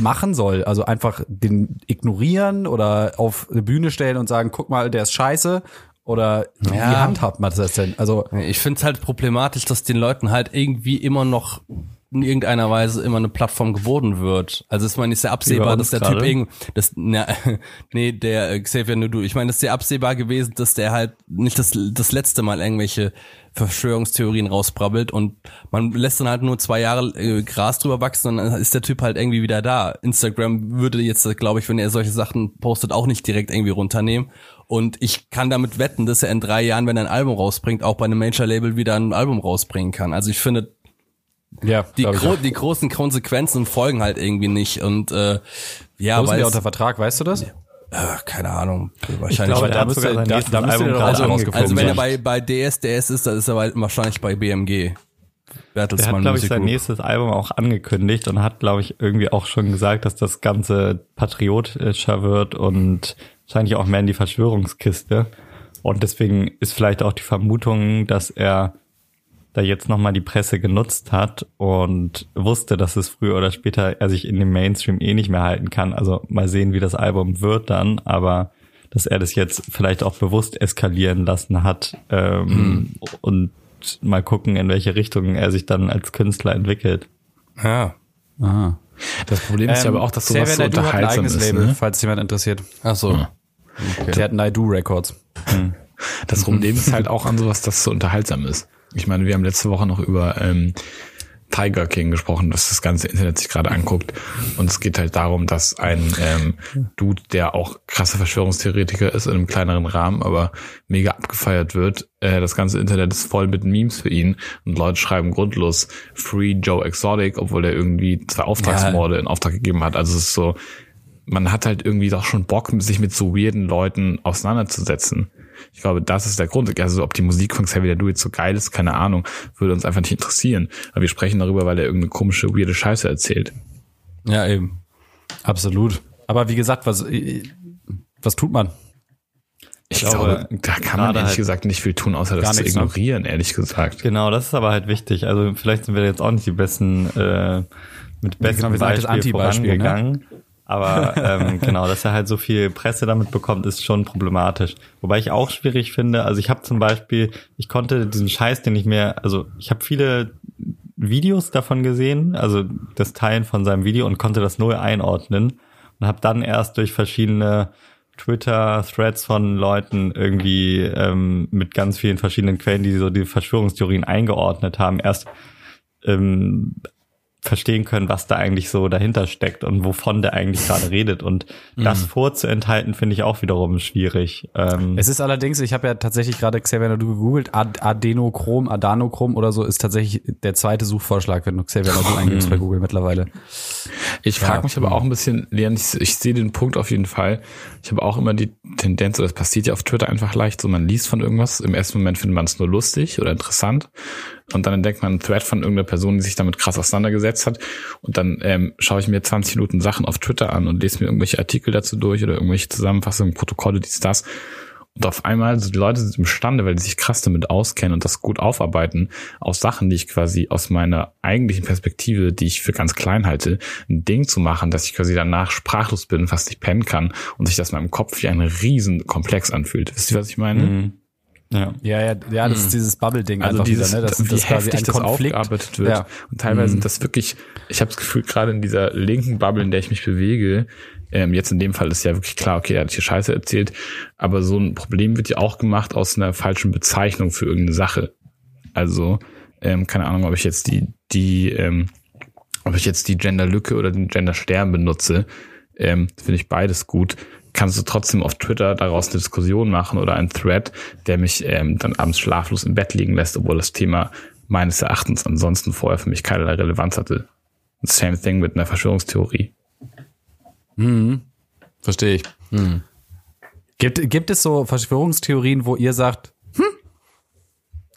machen soll. Also einfach den ignorieren oder auf eine Bühne stellen und sagen, guck mal, der ist scheiße. Oder wie Ja. handhabt man das denn? Also Ich finde es halt problematisch, dass den Leuten halt irgendwie immer noch in irgendeiner Weise immer eine Plattform geboten wird. Also ich meine, ist ja Wie absehbar, bei dass der Typ gerade? irgend, das, na, nee, der äh, Xavier Nudu. Ich meine, das ist ja absehbar gewesen, dass der halt nicht das, das letzte Mal irgendwelche Verschwörungstheorien rausbrabbelt und man lässt dann halt nur zwei Jahre äh, Gras drüber wachsen und dann ist der Typ halt irgendwie wieder da. Instagram würde jetzt, glaube ich, wenn er solche Sachen postet, auch nicht direkt irgendwie runternehmen. Und ich kann damit wetten, dass er in drei Jahren, wenn er ein Album rausbringt, auch bei einem Major-Label wieder ein Album rausbringen kann. Also ich finde, ja, die, ich gro die großen Konsequenzen folgen halt irgendwie nicht. Und äh, ja, Wo der es, unter Vertrag, weißt du das? äh, keine Ahnung. Wahrscheinlich. glaube, da müsste- sogar sein da- nächstes da müsste auch angekündigt. also wenn er bei, bei DS, DS ist, dann ist er bei- wahrscheinlich bei BMG. Bertelsmann hat, glaube ich, Music sein Group. nächstes Album auch angekündigt und hat, glaube ich, irgendwie auch schon gesagt, dass das Ganze patriotischer wird und wahrscheinlich auch mehr in die Verschwörungskiste. Und deswegen ist vielleicht auch die Vermutung, dass er da jetzt nochmal die Presse genutzt hat und wusste, dass es früher oder später er sich in dem Mainstream eh nicht mehr halten kann. Also mal sehen, wie das Album wird dann, aber dass er das jetzt vielleicht auch bewusst eskalieren lassen hat ähm, und mal gucken, in welche Richtung er sich dann als Künstler entwickelt. Ja. Aha. Das Problem ist ja aber auch, dass sowas so Naidoo hat ein unterhaltsam eigenes ist. Label, Ne? falls jemand interessiert. Ach so. Der hat Naidu Records. Das Problem ist halt auch an sowas, dass es so unterhaltsam ist. Ich meine, wir haben letzte Woche noch über ähm, Tiger King gesprochen, dass das ganze Internet sich gerade anguckt. Und es geht halt darum, dass ein ähm, Dude, der auch krasse Verschwörungstheoretiker ist, in einem kleineren Rahmen, aber mega abgefeiert wird. Äh, das ganze Internet ist voll mit Memes für ihn. Und Leute schreiben grundlos Free Joe Exotic, obwohl er irgendwie zwei Auftragsmorde in Auftrag gegeben hat. Also es ist so, man hat halt irgendwie doch schon Bock, sich mit so weirden Leuten auseinanderzusetzen. Ich glaube, das ist der Grund. Also ob die Musik von Xavier Du jetzt so geil ist, keine Ahnung, würde uns einfach nicht interessieren. Aber wir sprechen darüber, weil er irgendeine komische, weirde Scheiße erzählt. Ja, eben. Absolut. Aber wie gesagt, was, äh, was tut man? Ich glaube, glaube, da kann man ehrlich halt gesagt nicht viel tun, außer das zu ne? ignorieren, ehrlich gesagt. Genau, das ist aber halt wichtig. Also vielleicht sind wir jetzt auch nicht die besten äh, mit besten genau, wir sind halt Beispiel Anti-Beispiel, ne? Aber ähm, genau, dass er halt so viel Presse damit bekommt, ist schon problematisch. Wobei ich auch schwierig finde, also ich habe zum Beispiel, ich konnte diesen Scheiß, den ich mir, also ich habe viele Videos davon gesehen, also das Teilen von seinem Video und konnte das null einordnen und habe dann erst durch verschiedene Twitter-Threads von Leuten irgendwie ähm, mit ganz vielen verschiedenen Quellen, die so die Verschwörungstheorien eingeordnet haben, erst ähm, verstehen können, was da eigentlich so dahinter steckt und wovon der eigentlich gerade redet. Und das vorzuenthalten, finde ich auch wiederum schwierig. Ähm, Es ist allerdings, ich habe ja tatsächlich gerade Xavier Naidu gegoogelt, Ad Adenochrom, Adanochrom oder so ist tatsächlich der zweite Suchvorschlag, wenn du Xavier Naidu eingibst bei Google mittlerweile. Ich frage mich aber auch ein bisschen, Leon, ich, ich sehe den Punkt auf jeden Fall. Ich habe auch immer die Tendenz, oder das passiert ja auf Twitter einfach leicht, so man liest von irgendwas, im ersten Moment findet man es nur lustig oder interessant und dann entdeckt man einen Thread von irgendeiner Person, die sich damit krass auseinandergesetzt hat und dann ähm, schaue ich mir 20 Minuten Sachen auf Twitter an und lese mir irgendwelche Artikel dazu durch oder irgendwelche Zusammenfassungen, Protokolle, dies, das Und auf einmal, so die Leute sind imstande, weil sie sich krass damit auskennen und das gut aufarbeiten, aus Sachen, die ich quasi aus meiner eigentlichen Perspektive, die ich für ganz klein halte, ein Ding zu machen, dass ich quasi danach sprachlos bin, fast nicht pennen kann und sich das in meinem Kopf wie ein riesen Komplex anfühlt. Wisst ihr, was ich meine? Mhm. Ja. Ja, ja, ja, das ist dieses Bubble-Ding Also einfach dieses, wieder, ne? Das, wie das quasi heftig ein das Konflikt. aufgearbeitet wird. Ja. Und teilweise sind das wirklich, ich habe das Gefühl, gerade in dieser linken Bubble, in der ich mich bewege, ähm, jetzt in dem Fall ist ja wirklich klar, okay, er hat hier Scheiße erzählt, aber so ein Problem wird ja auch gemacht aus einer falschen Bezeichnung für irgendeine Sache. Also, ähm, keine Ahnung, ob ich jetzt die, die, ähm, ob ich jetzt die Genderlücke oder den Genderstern benutze, ähm, finde ich beides gut. Kannst du trotzdem auf Twitter daraus eine Diskussion machen oder einen Thread, der mich ähm, dann abends schlaflos im Bett liegen lässt, obwohl das Thema meines Erachtens ansonsten vorher für mich keinerlei Relevanz hatte. Same thing mit einer Verschwörungstheorie. Verstehe ich. Gibt, gibt es so Verschwörungstheorien, wo ihr sagt, hm,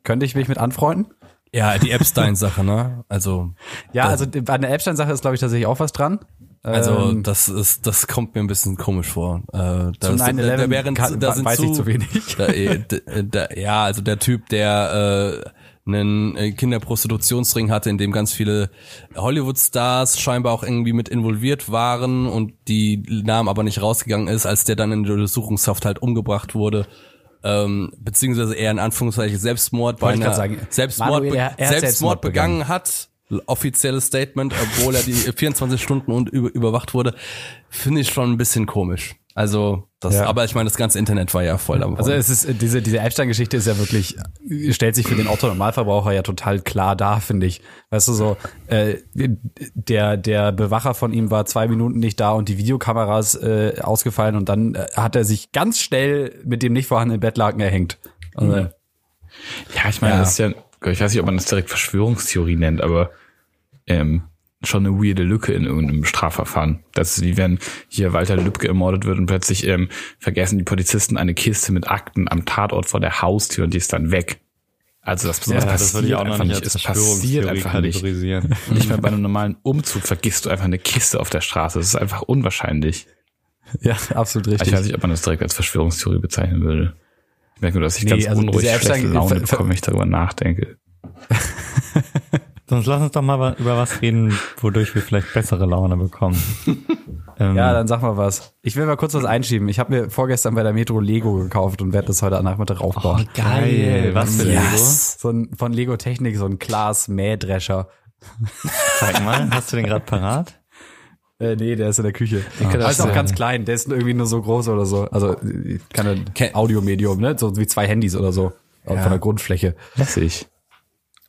könnte ich mich mit anfreunden? Ja, die Epstein-Sache, ne? Also, Ja, also bei der Epstein-Sache ist, glaube ich, tatsächlich auch was dran. Also Ähm, das ist, das kommt mir ein bisschen komisch vor. Äh, da, zu ist- 9-11 da, wären, kann- da sind weiß zu, ich zu wenig. Da, äh, äh, da, ja, also der Typ, der äh, einen äh, Kinderprostitutionsring hatte, in dem ganz viele Hollywood-Stars scheinbar auch irgendwie mit involviert waren und die Namen aber nicht rausgegangen ist, als der dann in der Untersuchungshaft halt umgebracht wurde. Ähm, beziehungsweise eher in Anführungszeichen Selbstmord, Wollte ich weil grad er sagen. Selbstmord, Manuel, Selbstmord Selbstmord begangen hat. Offizielles Statement, obwohl er die 24 Stunden und über, überwacht wurde, finde ich schon ein bisschen komisch. Also, das, Ja. aber ich meine, das ganze Internet war ja voll davon. Also es ist diese diese Epstein-Geschichte ist ja wirklich stellt sich für den Otto Normalverbraucher ja total klar dar, finde ich. Weißt du so, äh, der der Bewacher von ihm war zwei Minuten nicht da und die Videokameras äh, ausgefallen und dann äh, hat er sich ganz schnell mit dem nicht vorhandenen Bettlaken erhängt. Also, Ja, ich meine, Ja. das ist ja, ich weiß nicht, ob man das direkt Verschwörungstheorie nennt, aber ähm, schon eine weirde Lücke in irgendeinem Strafverfahren. Das ist wie wenn hier Walter Lübcke ermordet wird und plötzlich ähm, vergessen die Polizisten eine Kiste mit Akten am Tatort vor der Haustür und die ist dann weg. Also das, das passiert einfach nicht. Es passiert einfach nicht. Nicht mehr bei einem normalen Umzug vergisst du einfach eine Kiste auf der Straße. Das ist einfach unwahrscheinlich. ja, absolut Ich richtig. weiß nicht, ob man das direkt als Verschwörungstheorie bezeichnen würde. Ich merke nur, dass ich Nee, ganz also unruhig schlechte Laune bekomme, wenn ich darüber nachdenke. Sonst lass uns doch mal über was reden, wodurch wir vielleicht bessere Laune bekommen. ähm, Ja, dann sag mal was. Ich will mal kurz was einschieben. Ich habe mir vorgestern bei der Metro Lego gekauft und werde das heute Nachmittag aufbauen. geil. Was für Lego? So ein, von Lego Technik, so ein Glas Mähdrescher. Zeig mal, hast du den gerade parat? Äh, nee, der ist in der Küche. kann Der das ist auch sein. ganz klein. Der ist irgendwie nur so groß oder so. Also äh, keine Ke- Audiomedium, ne? So wie zwei Handys oder so. Von der Grundfläche. Lässig.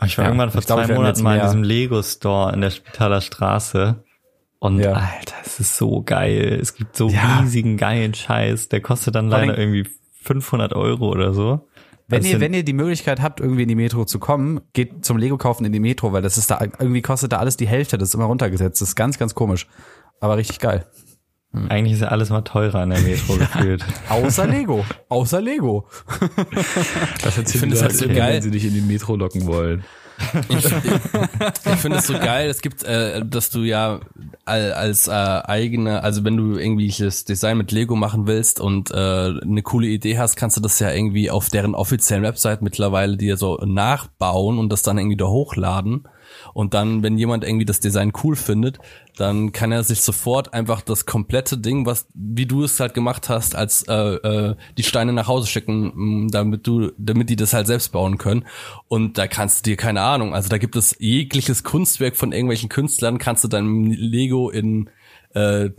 Ich war Ja, irgendwann vor glaub, zwei werd Monaten mal in diesem Lego-Store in der Spitaler Straße. Und Ja. Alter, es ist so geil. Es gibt so Ja. riesigen geilen Scheiß. Der kostet dann leider irgendwie 500 Euro oder so. Wenn ihr, wenn ihr die Möglichkeit habt, irgendwie in die Metro zu kommen, geht zum Lego kaufen in die Metro, weil das ist da, irgendwie kostet da alles die Hälfte, das ist immer runtergesetzt. Das ist ganz, ganz komisch. Aber richtig geil. Eigentlich ist ja alles mal teurer in der Metro gefühlt. Außer Lego. Außer Lego. Das Ich finde es halt so geil. wenn sie dich in die Metro locken wollen. Ich finde es so geil. Es gibt, äh, dass du ja al- als äh, eigene, also wenn du irgendwelches Design mit Lego machen willst und äh, eine coole Idee hast, kannst du das ja irgendwie auf deren offiziellen Website mittlerweile dir so nachbauen und das dann irgendwie da hochladen. Und dann, wenn jemand irgendwie das Design cool findet, dann kann er sich sofort einfach das komplette Ding, was wie du es halt gemacht hast, als äh, äh, die Steine nach Hause schicken, mh, damit du, damit die das halt selbst bauen können. Und da kannst du dir keine Ahnung. Also da gibt es jegliches Kunstwerk von irgendwelchen Künstlern, kannst du dann Lego in äh,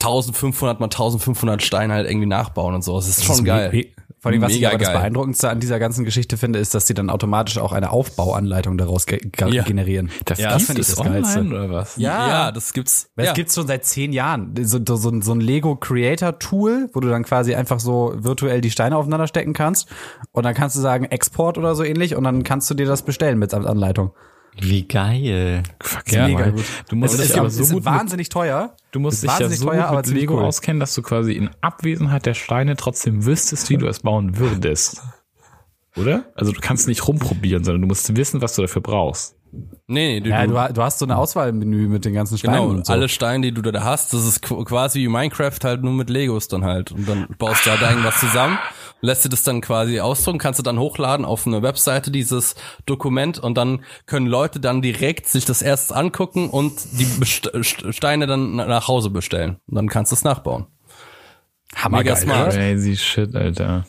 1500 mal 1500 Steine halt irgendwie nachbauen und so. Das ist schon geil. Me- Vor allem, was ich Mega aber das geil. Beeindruckendste an dieser ganzen Geschichte finde, ist, dass sie dann automatisch auch eine Aufbauanleitung daraus ge ge Ja. generieren. Das, Ja, das finde ich das online Geilste. oder was? Ja, ja, das gibt's. Weil ja. Es gibt's schon seit zehn Jahren. So, so, ein- so ein Lego Creator Tool, wo du dann quasi einfach so virtuell die Steine aufeinander stecken kannst. Und dann kannst du sagen Export oder so ähnlich und dann kannst du dir das bestellen mit Anleitung. Wie geil. Fuck Ja, mega gut. Du musst es dich ist, aber so ist gut wahnsinnig teuer. du musst dich ja so teuer, gut aber mit Lego cool. auskennen, dass du quasi in Abwesenheit der Steine trotzdem wüsstest, wie du es bauen würdest. Oder? Also du kannst nicht rumprobieren, sondern du musst wissen, was du dafür brauchst. Nee, nee, du, Ja, du, du, ha- du hast so eine Auswahlmenü mit den ganzen Steinen Genau, und so. alle Steine, die du da hast, das ist qu- quasi wie Minecraft halt nur mit Legos dann halt. Und dann baust du halt da irgendwas zusammen. lässt dir das dann quasi ausdrucken, kannst du dann hochladen auf eine Webseite dieses Dokument und dann können Leute dann direkt sich das erst angucken und die Best Steine dann nach Hause bestellen. Und dann kannst du es nachbauen. Mega smart. Crazy shit, Alter.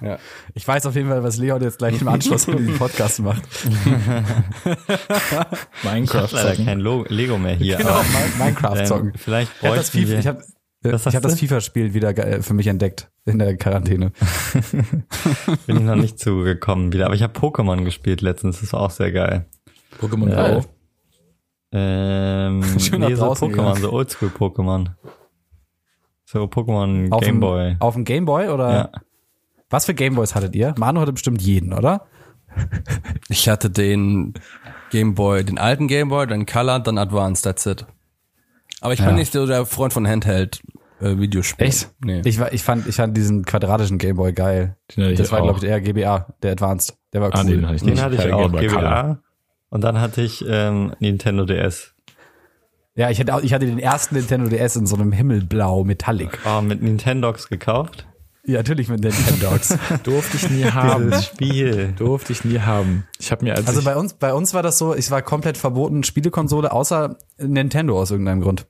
Ja. Ich weiß auf jeden Fall, was Leon jetzt gleich im Anschluss mit diesem Podcast macht. Minecraft Leider zeigen. kein Lo Lego mehr hier. Genau, Minecraft ähm, zocken. Vielleicht Ich habe das bräuchten wir, ich hab, äh, ich hast hab das? FIFA-Spiel wieder ge- für mich entdeckt in der Quarantäne. bin ich noch nicht zugekommen wieder. Aber ich habe Pokémon gespielt letztens. Das war auch sehr geil. Pokémon Ja. Go. Ähm, Schön nee, so Pokémon, so Oldschool-Pokémon. So Pokémon Auf dem- Gameboy. Auf dem Gameboy oder? Ja. Was für Gameboys hattet ihr? Manu hatte bestimmt jeden, oder? Ich hatte den Gameboy, den alten Gameboy, dann Color, dann Advanced, that's it. Aber ich bin Ja. nicht so der Freund von Handheld äh, Videospielen. Echt? Nee. Ich, war, ich, fand, ich fand diesen quadratischen Gameboy geil. Das war, glaube ich, eher GBA, der Advanced. Der war Ah, cool. den hatte ich Den hatte ich auch, Color. GBA. Und dann hatte ich ähm, Nintendo DS. Ja, ich hatte, auch, ich hatte den ersten Nintendo DS in so einem Himmelblau Metallic. Oh, mit Nintendox gekauft. Ja, natürlich mit Nintendogs. Durfte ich nie haben. Dieses Spiel. Durfte ich nie haben. Ich habe mir als Also ich, bei uns, bei uns war das so, es war komplett verboten, Spielekonsole, außer Nintendo aus irgendeinem Grund.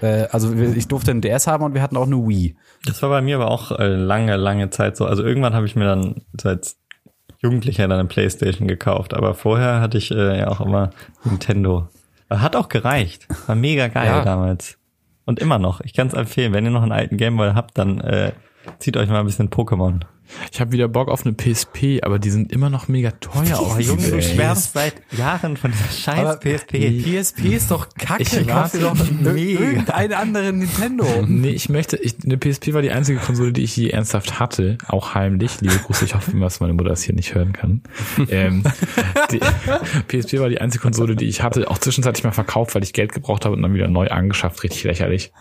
Äh, also ich durfte einen DS haben und wir hatten auch eine Wii. Das war bei mir aber auch äh, lange, lange Zeit so. Also irgendwann habe ich mir dann als Jugendlicher dann eine Playstation gekauft. Aber vorher hatte ich äh, ja auch immer Nintendo. Hat auch gereicht. War mega geil Ja. damals. Und immer noch. Ich kann es empfehlen. Wenn ihr noch einen alten Gameboy habt, dann äh, zieht euch mal ein bisschen Pokémon. ich habe wieder Bock auf eine PSP, aber die sind immer noch mega teuer. Oh, auf Junge, du schwärmst seit Jahren von dieser scheiß Aber PSP. PSP ist doch kacke. Ich kauf kauf dir doch irgendeinen anderen Nintendo. Nee, ich möchte, ich, eine PSP war die einzige Konsole, die ich je ernsthaft hatte, auch heimlich. Liebe Grüße, ich hoffe, dass meine Mutter das hier nicht hören kann. ähm, die, PSP war die einzige Konsole, die ich hatte, auch zwischenzeitlich mal verkauft, weil ich Geld gebraucht habe und dann wieder neu angeschafft, richtig lächerlich.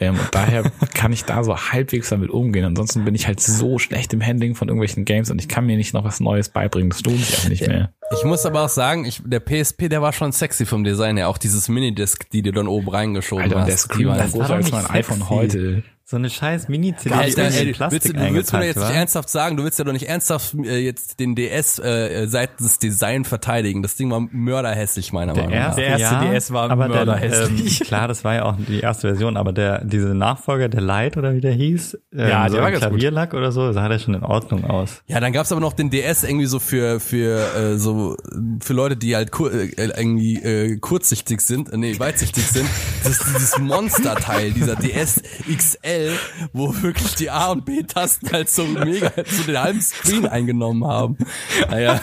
Ähm, und daher kann ich da so halbwegs damit umgehen. Ansonsten bin ich halt so schlecht im Handling von irgendwelchen Games und ich kann mir nicht noch was Neues beibringen. Das lohnt sich auch nicht mehr. Ich muss aber auch sagen, ich, der PSP, der war schon sexy vom Design her. Auch dieses Minidisc, die du dann oben reingeschoben Alter, hast. der Screen war- doch als mein iPhone sexy. heute. So eine scheiß Mini-CD, Alter, die in ey, du, willst, Plastik du, du willst mir doch jetzt nicht war. ernsthaft sagen, du willst ja doch nicht ernsthaft äh, jetzt den DS äh, seitens Design verteidigen. Das Ding war mörderhässlich, meiner Meinung nach. Der erste DS war aber der, mörderhässlich. Ähm, klar, das war ja auch die erste Version, aber der diese Nachfolger, der Light oder wie der hieß, ähm, Ja, so der war ein ganz gut. Klavierlack oder so, sah der schon in Ordnung aus. Ja, dann gab's aber noch den DS irgendwie so für für äh, so für Leute, die halt kur äh, irgendwie äh, kurzsichtig sind, äh, nee, weitsichtig sind. Das ist dieses Monsterteil, dieser DS XL, wo wirklich die A und B Tasten halt so mega so den halben Screen eingenommen haben. Naja.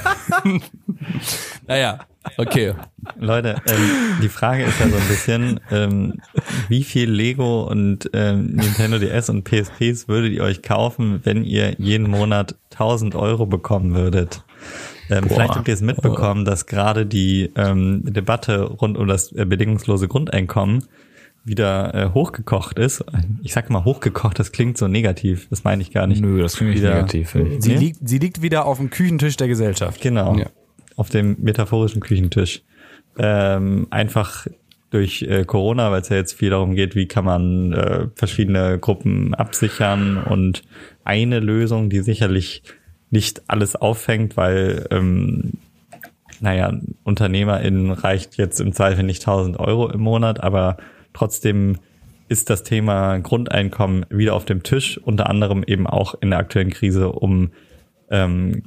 naja, okay. Leute, ähm, die Frage ist ja so ein bisschen, ähm, wie viel Lego und ähm, Nintendo DS und PSPs würdet ihr euch kaufen, wenn ihr jeden Monat 1000 Euro bekommen würdet? Ähm, vielleicht habt ihr es mitbekommen, dass gerade die ähm, Debatte rund um das äh, bedingungslose Grundeinkommen wieder äh, hochgekocht ist. Ich sag mal hochgekocht, das klingt so negativ, das meine ich gar nicht. Nö, das klingt nicht Wieder- negativ. finde ich. Sie, Nee? liegt, sie liegt wieder auf dem Küchentisch der Gesellschaft. Genau. Ja. Auf dem metaphorischen Küchentisch. Ähm, einfach durch äh, Corona, weil es ja jetzt viel darum geht, wie kann man äh, verschiedene Gruppen absichern und eine Lösung, die sicherlich nicht alles auffängt, weil ähm, naja, UnternehmerInnen reicht jetzt im Zweifel nicht 1000 Euro im Monat, aber trotzdem ist das Thema Grundeinkommen wieder auf dem Tisch, unter anderem eben auch in der aktuellen Krise, um ähm,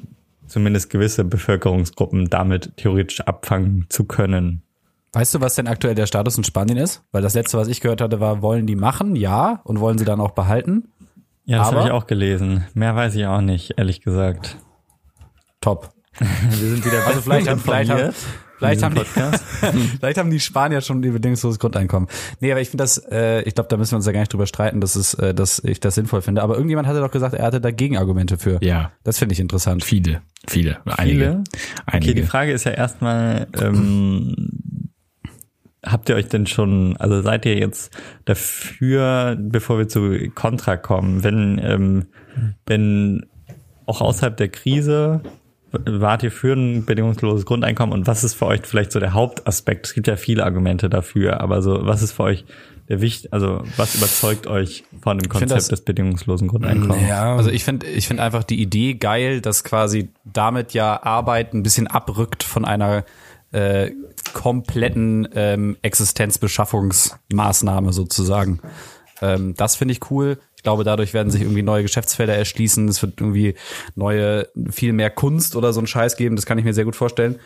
zumindest gewisse Bevölkerungsgruppen damit theoretisch abfangen zu können. Weißt du, was denn aktuell der Status in Spanien ist? Weil das letzte, was ich gehört hatte, war, wollen die machen? Ja. Und wollen sie dann auch behalten? Ja, das habe ich auch gelesen. Mehr weiß ich auch nicht, ehrlich gesagt. Top. Wir sind wieder Also vielleicht haben, vielleicht haben, vielleicht haben, die, vielleicht haben die Spanier schon die bedingungsloses Grundeinkommen. Nee, aber ich finde das, äh, ich glaube, da müssen wir uns ja gar nicht drüber streiten, dass, es, äh, dass ich das sinnvoll finde. Aber irgendjemand hatte doch gesagt, er hatte da Gegenargumente für. Ja, Das finde ich interessant. viele, viele, einige. Viele? Einige. Okay, die Frage ist ja erstmal, ähm, habt ihr euch denn schon, also seid ihr jetzt dafür, bevor wir zu Contra kommen, wenn, ähm, wenn auch außerhalb der Krise wart ihr für ein bedingungsloses Grundeinkommen und was ist für euch vielleicht so der Hauptaspekt? Es gibt ja viele Argumente dafür, aber so, was ist für euch der Wicht, also was überzeugt euch von dem Konzept das- des bedingungslosen Grundeinkommens? Ja, Also ich finde ich finde einfach die Idee geil, dass quasi damit ja Arbeit ein bisschen abrückt von einer äh, kompletten ähm, Existenzbeschaffungsmaßnahme sozusagen. Ähm, das finde ich cool. Ich glaube, dadurch werden sich irgendwie neue Geschäftsfelder erschließen. Es wird irgendwie neue, viel mehr Kunst oder so ein Scheiß geben. Das kann ich mir sehr gut vorstellen.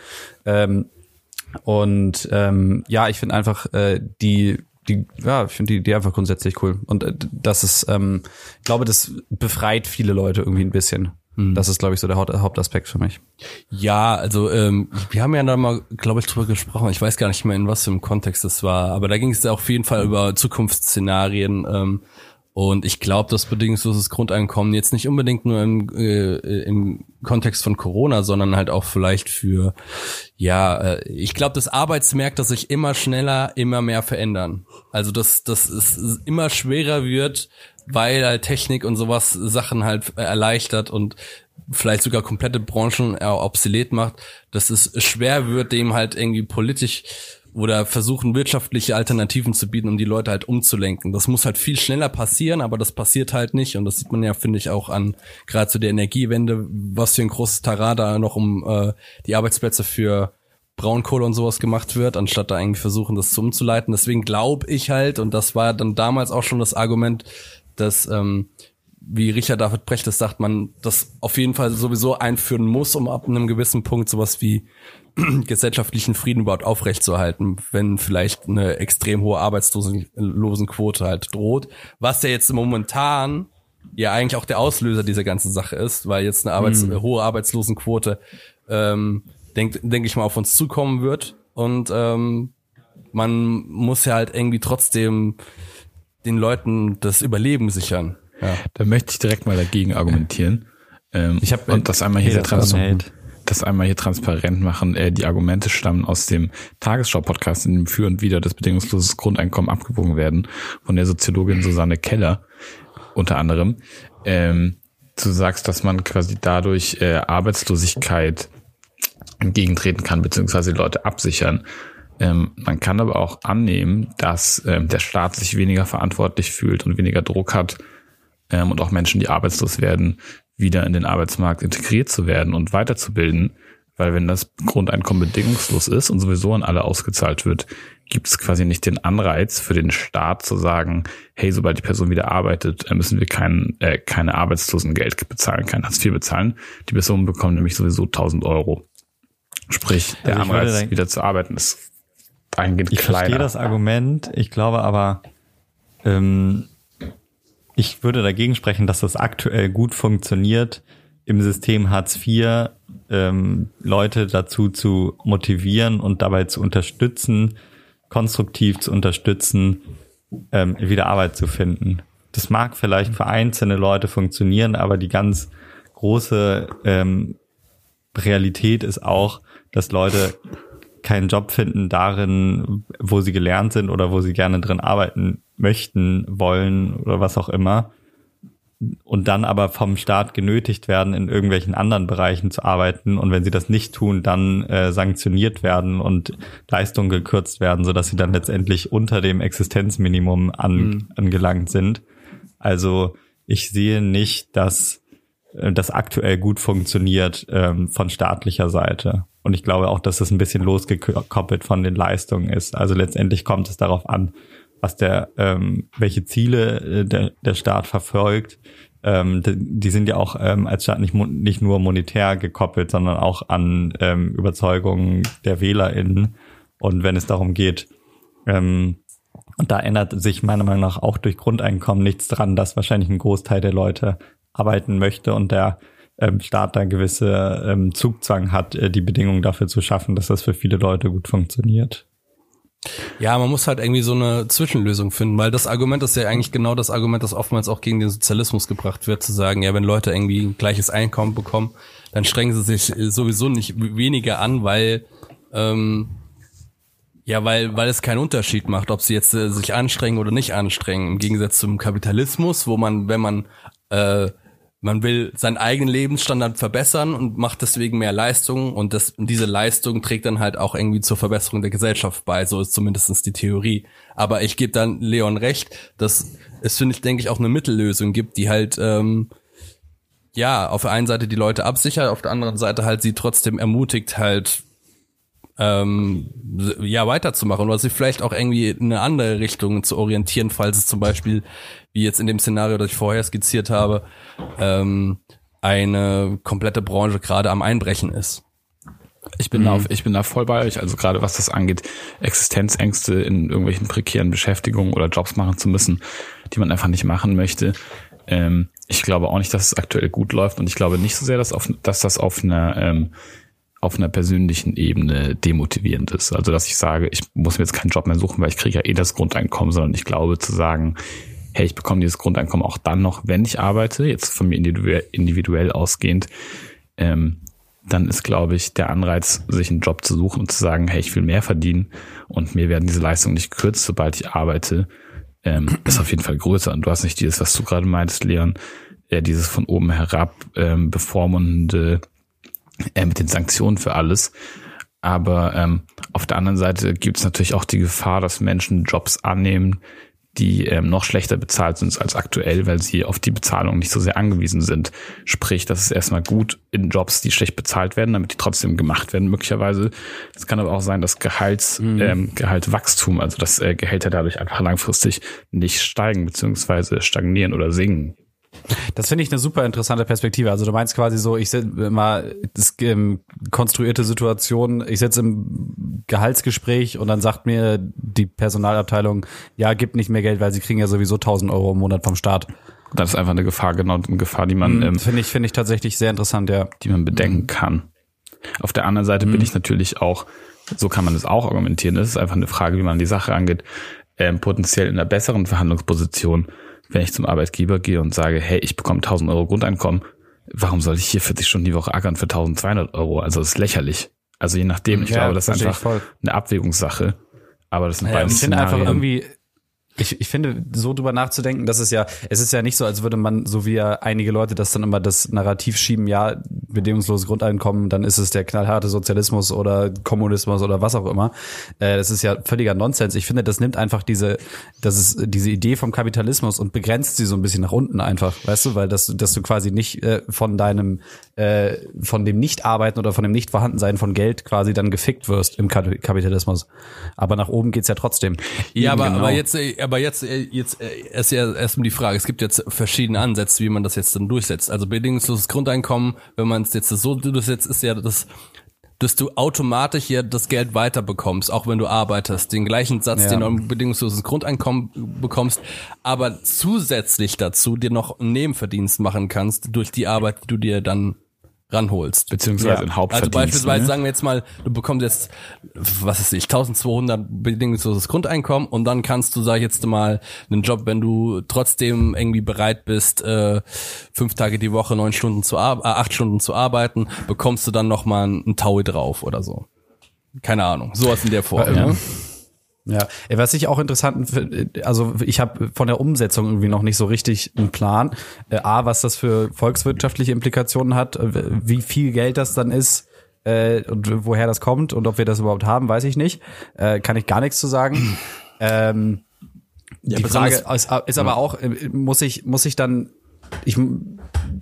Ähm, und ähm, ja, ich finde einfach äh, die die ja, ich finde die die einfach grundsätzlich cool und äh, das ist ähm, ich glaube, das befreit viele Leute irgendwie ein bisschen. Das ist glaube ich so der Haupt Hauptaspekt für mich. Ja, also ähm, wir haben ja da mal, glaube ich, drüber gesprochen. Ich weiß gar nicht mehr, in was für einem Kontext das war, aber da ging es ja auf jeden Fall über Zukunftsszenarien. Ähm, und ich glaube, das bedingungsloses Grundeinkommen jetzt nicht unbedingt nur im, äh, im Kontext von Corona, sondern halt auch vielleicht für, ja, äh, ich glaube, dass Arbeitsmärkte sich immer schneller, immer mehr verändern. Also dass, dass es immer schwerer wird, weil halt Technik und sowas Sachen halt erleichtert und vielleicht sogar komplette Branchen äh, obsolet macht, dass es schwer wird, dem halt irgendwie politisch oder versuchen wirtschaftliche Alternativen zu bieten, um die Leute halt umzulenken. Das muss halt viel schneller passieren, aber das passiert halt nicht und das sieht man ja, finde ich, auch an gerade zu der Energiewende, was für ein großes Tarada noch um äh, die Arbeitsplätze für Braunkohle und sowas gemacht wird, anstatt da irgendwie versuchen, das zu umzuleiten. Deswegen glaube ich halt, und das war dann damals auch schon das Argument, dass, ähm, wie Richard David Brecht das sagt, man das auf jeden Fall sowieso einführen muss, um ab einem gewissen Punkt sowas wie gesellschaftlichen Frieden überhaupt aufrechtzuerhalten, wenn vielleicht eine extrem hohe Arbeitslosenquote halt droht, was ja jetzt momentan ja eigentlich auch der Auslöser dieser ganzen Sache ist, weil jetzt eine Arbeits hohe Arbeitslosenquote, ähm, denke denk ich mal, auf uns zukommen wird und ähm, man muss ja halt irgendwie trotzdem den Leuten das Überleben sichern. Ja. Da möchte ich direkt mal dagegen argumentieren. Ähm, Ich hab- und das einmal hier Hey, sehr das einmal hier transparent machen. Äh, die Argumente stammen aus dem Tagesschau-Podcast, in dem für und wieder das bedingungsloses Grundeinkommen abgewogen werden, von der Soziologin Susanne Keller unter anderem. Ähm, du sagst, dass man quasi dadurch äh, Arbeitslosigkeit entgegentreten kann, beziehungsweise Leute absichern. Ähm, man kann aber auch annehmen, dass ähm, der Staat sich weniger verantwortlich fühlt und weniger Druck hat ähm, und auch Menschen, die arbeitslos werden, wieder in den Arbeitsmarkt integriert zu werden und weiterzubilden. Weil wenn das Grundeinkommen bedingungslos ist und sowieso an alle ausgezahlt wird, gibt es quasi nicht den Anreiz für den Staat zu sagen, hey, sobald die Person wieder arbeitet, äh, müssen wir kein, äh, keine Arbeitslosengeld bezahlen, kein Hartz IV bezahlen. Die Person bekommt nämlich sowieso 1000 Euro. Sprich, der Also ich Anreiz, denken- wieder zu arbeiten, ist eingehend Ich kleiner. verstehe das Argument. Ich glaube aber, ähm, ich würde dagegen sprechen, dass das aktuell gut funktioniert, im System Hartz IV ähm, Leute dazu zu motivieren und dabei zu unterstützen, konstruktiv zu unterstützen, ähm, wieder Arbeit zu finden. Das mag vielleicht für einzelne Leute funktionieren, aber die ganz große ähm, Realität ist auch, dass Leute keinen Job finden darin, wo sie gelernt sind oder wo sie gerne drin arbeiten möchten, wollen oder was auch immer. Und dann aber vom Staat genötigt werden, in irgendwelchen anderen Bereichen zu arbeiten. Und wenn sie das nicht tun, dann äh, sanktioniert werden und Leistungen gekürzt werden, sodass sie dann letztendlich unter dem Existenzminimum an, angelangt sind. Also ich sehe nicht, dass äh, das aktuell gut funktioniert ähm, von staatlicher Seite. Und ich glaube auch, dass das ein bisschen losgekoppelt von den Leistungen ist. Also letztendlich kommt es darauf an, was der, ähm, welche Ziele äh, der, der Staat verfolgt. Ähm, die, sind ja auch ähm, als Staat nicht, nicht nur monetär gekoppelt, sondern auch an ähm, Überzeugungen der WählerInnen. Und wenn es darum geht, ähm, und da ändert sich meiner Meinung nach auch durch Grundeinkommen nichts dran, dass wahrscheinlich ein Großteil der Leute arbeiten möchte und der ähm, Staat da gewisse ähm, Zugzwang hat, äh, die Bedingungen dafür zu schaffen, dass das für viele Leute gut funktioniert. Ja, man muss halt irgendwie so eine Zwischenlösung finden, weil das Argument ist ja eigentlich genau das Argument, das oftmals auch gegen den Sozialismus gebracht wird, zu sagen, ja, wenn Leute irgendwie ein gleiches Einkommen bekommen, dann strengen sie sich sowieso nicht weniger an, weil ähm, ja, weil weil es keinen Unterschied macht, ob sie jetzt äh, sich anstrengen oder nicht anstrengen. Im Gegensatz zum Kapitalismus, wo man, wenn man äh, man will seinen eigenen Lebensstandard verbessern und macht deswegen mehr Leistung und das, diese Leistung trägt dann halt auch irgendwie zur Verbesserung der Gesellschaft bei, so ist zumindestens die Theorie. Aber ich gebe dann Leon recht, dass es, finde ich, denke ich, auch eine Mittellösung gibt, die halt, ähm, ja, auf der einen Seite die Leute absichert, auf der anderen Seite halt sie trotzdem ermutigt, halt ähm, ja weiterzumachen oder sich vielleicht auch irgendwie in eine andere Richtung zu orientieren, falls es zum Beispiel, wie jetzt in dem Szenario, das ich vorher skizziert habe, ähm, eine komplette Branche gerade am Einbrechen ist. Ich bin, mhm. da auf, ich bin da voll bei euch. Also gerade was das angeht, Existenzängste in irgendwelchen prekären Beschäftigungen oder Jobs machen zu müssen, die man einfach nicht machen möchte. Ähm, ich glaube auch nicht, dass es aktuell gut läuft und ich glaube nicht so sehr, dass, auf, dass das auf einer ähm, auf einer persönlichen Ebene demotivierend ist. Also dass ich sage, ich muss mir jetzt keinen Job mehr suchen, weil ich kriege ja eh das Grundeinkommen, sondern ich glaube zu sagen, hey, ich bekomme dieses Grundeinkommen auch dann noch, wenn ich arbeite, jetzt von mir individuell, ausgehend, ähm, dann ist, glaube ich, der Anreiz, sich einen Job zu suchen und zu sagen, hey, ich will mehr verdienen und mir werden diese Leistungen nicht gekürzt, sobald ich arbeite, ähm, ist auf jeden Fall größer. Und du hast nicht dieses, was du gerade meintest, Leon, äh, dieses von oben herab ähm, bevormundende äh, mit den Sanktionen für alles. Aber ähm, auf der anderen Seite gibt es natürlich auch die Gefahr, dass Menschen Jobs annehmen, die ähm, noch schlechter bezahlt sind als aktuell, weil sie auf die Bezahlung nicht so sehr angewiesen sind. Sprich, das ist erstmal gut in Jobs, die schlecht bezahlt werden, damit die trotzdem gemacht werden, möglicherweise. Es kann aber auch sein, dass Gehalts, mhm. ähm, Gehaltwachstum, also dass äh, Gehälter dadurch einfach langfristig nicht steigen, beziehungsweise stagnieren oder sinken. Das finde ich eine super interessante Perspektive. Also du meinst quasi so, ich sitze mal das ähm, konstruierte Situation, ich sitze im Gehaltsgespräch und dann sagt mir die Personalabteilung, ja, gibt nicht mehr Geld, weil sie kriegen ja sowieso 1000 Euro im Monat vom Staat. Das ist einfach eine Gefahr, genau, eine Gefahr, die man, mhm, ähm, finde ich, finde ich tatsächlich sehr interessant, ja. Die man bedenken mhm. kann. Auf der anderen Seite mhm. bin ich natürlich auch, so kann man es auch argumentieren, das ist einfach eine Frage, wie man die Sache angeht, ähm, potenziell in einer besseren Verhandlungsposition wenn ich zum Arbeitgeber gehe und sage, hey, ich bekomme 1000 Euro Grundeinkommen, warum soll ich hier 40 Stunden die Woche ackern für 1200 Euro? Also das ist lächerlich. Also je nachdem, ich ja, glaube, das ist einfach eine Abwägungssache. Aber das sind ja, beide Ich finde einfach irgendwie, ich, ich finde, so drüber nachzudenken, das ist ja, es ist ja nicht so, als würde man, so wie ja einige Leute das dann immer das Narrativ schieben, ja, bedingungsloses Grundeinkommen, dann ist es der knallharte Sozialismus oder Kommunismus oder was auch immer. Äh, das ist ja völliger Nonsens. Ich finde, das nimmt einfach diese, das ist diese Idee vom Kapitalismus und begrenzt sie so ein bisschen nach unten einfach, weißt du, weil das, dass du quasi nicht äh, von deinem, äh, von dem Nicht-Arbeiten oder von dem Nicht-Vorhandensein von Geld quasi dann gefickt wirst im Kapitalismus. Aber nach oben geht's ja trotzdem. Ja, aber, genau. aber jetzt, aber jetzt, äh, jetzt äh, ist ja erstmal die Frage, es gibt jetzt verschiedene Ansätze, wie man das jetzt dann durchsetzt. Also bedingungsloses Grundeinkommen, wenn man es jetzt so durchsetzt, ist ja das, dass du automatisch ja das Geld weiterbekommst, auch wenn du arbeitest. Den gleichen Satz, ja. den du im bedingungsloses Grundeinkommen bekommst, aber zusätzlich dazu dir noch einen Nebenverdienst machen kannst durch die Arbeit, die du dir dann ranholst. Beziehungsweise ja. in Hauptverdienst. Also beispielsweise ne? sagen wir jetzt mal, du bekommst jetzt, was ist ich, 1200 bedingungsloses Grundeinkommen und dann kannst du, sag ich jetzt mal, einen Job, wenn du trotzdem irgendwie bereit bist, äh, fünf Tage die Woche neun Stunden zu äh, acht Stunden zu arbeiten, bekommst du dann nochmal einen Taui drauf oder so. Keine Ahnung. Sowas in der Form. Ja. Ne? Ja, was ich auch interessant finde, also ich habe von der Umsetzung irgendwie noch nicht so richtig einen Plan. Äh, A, was das für volkswirtschaftliche Implikationen hat, äh, wie viel Geld das dann ist äh, und woher das kommt und ob wir das überhaupt haben, weiß ich nicht. Äh, kann ich gar nichts zu sagen. ähm, ja, die Frage ist, ist aber auch, äh, muss ich, muss ich dann ich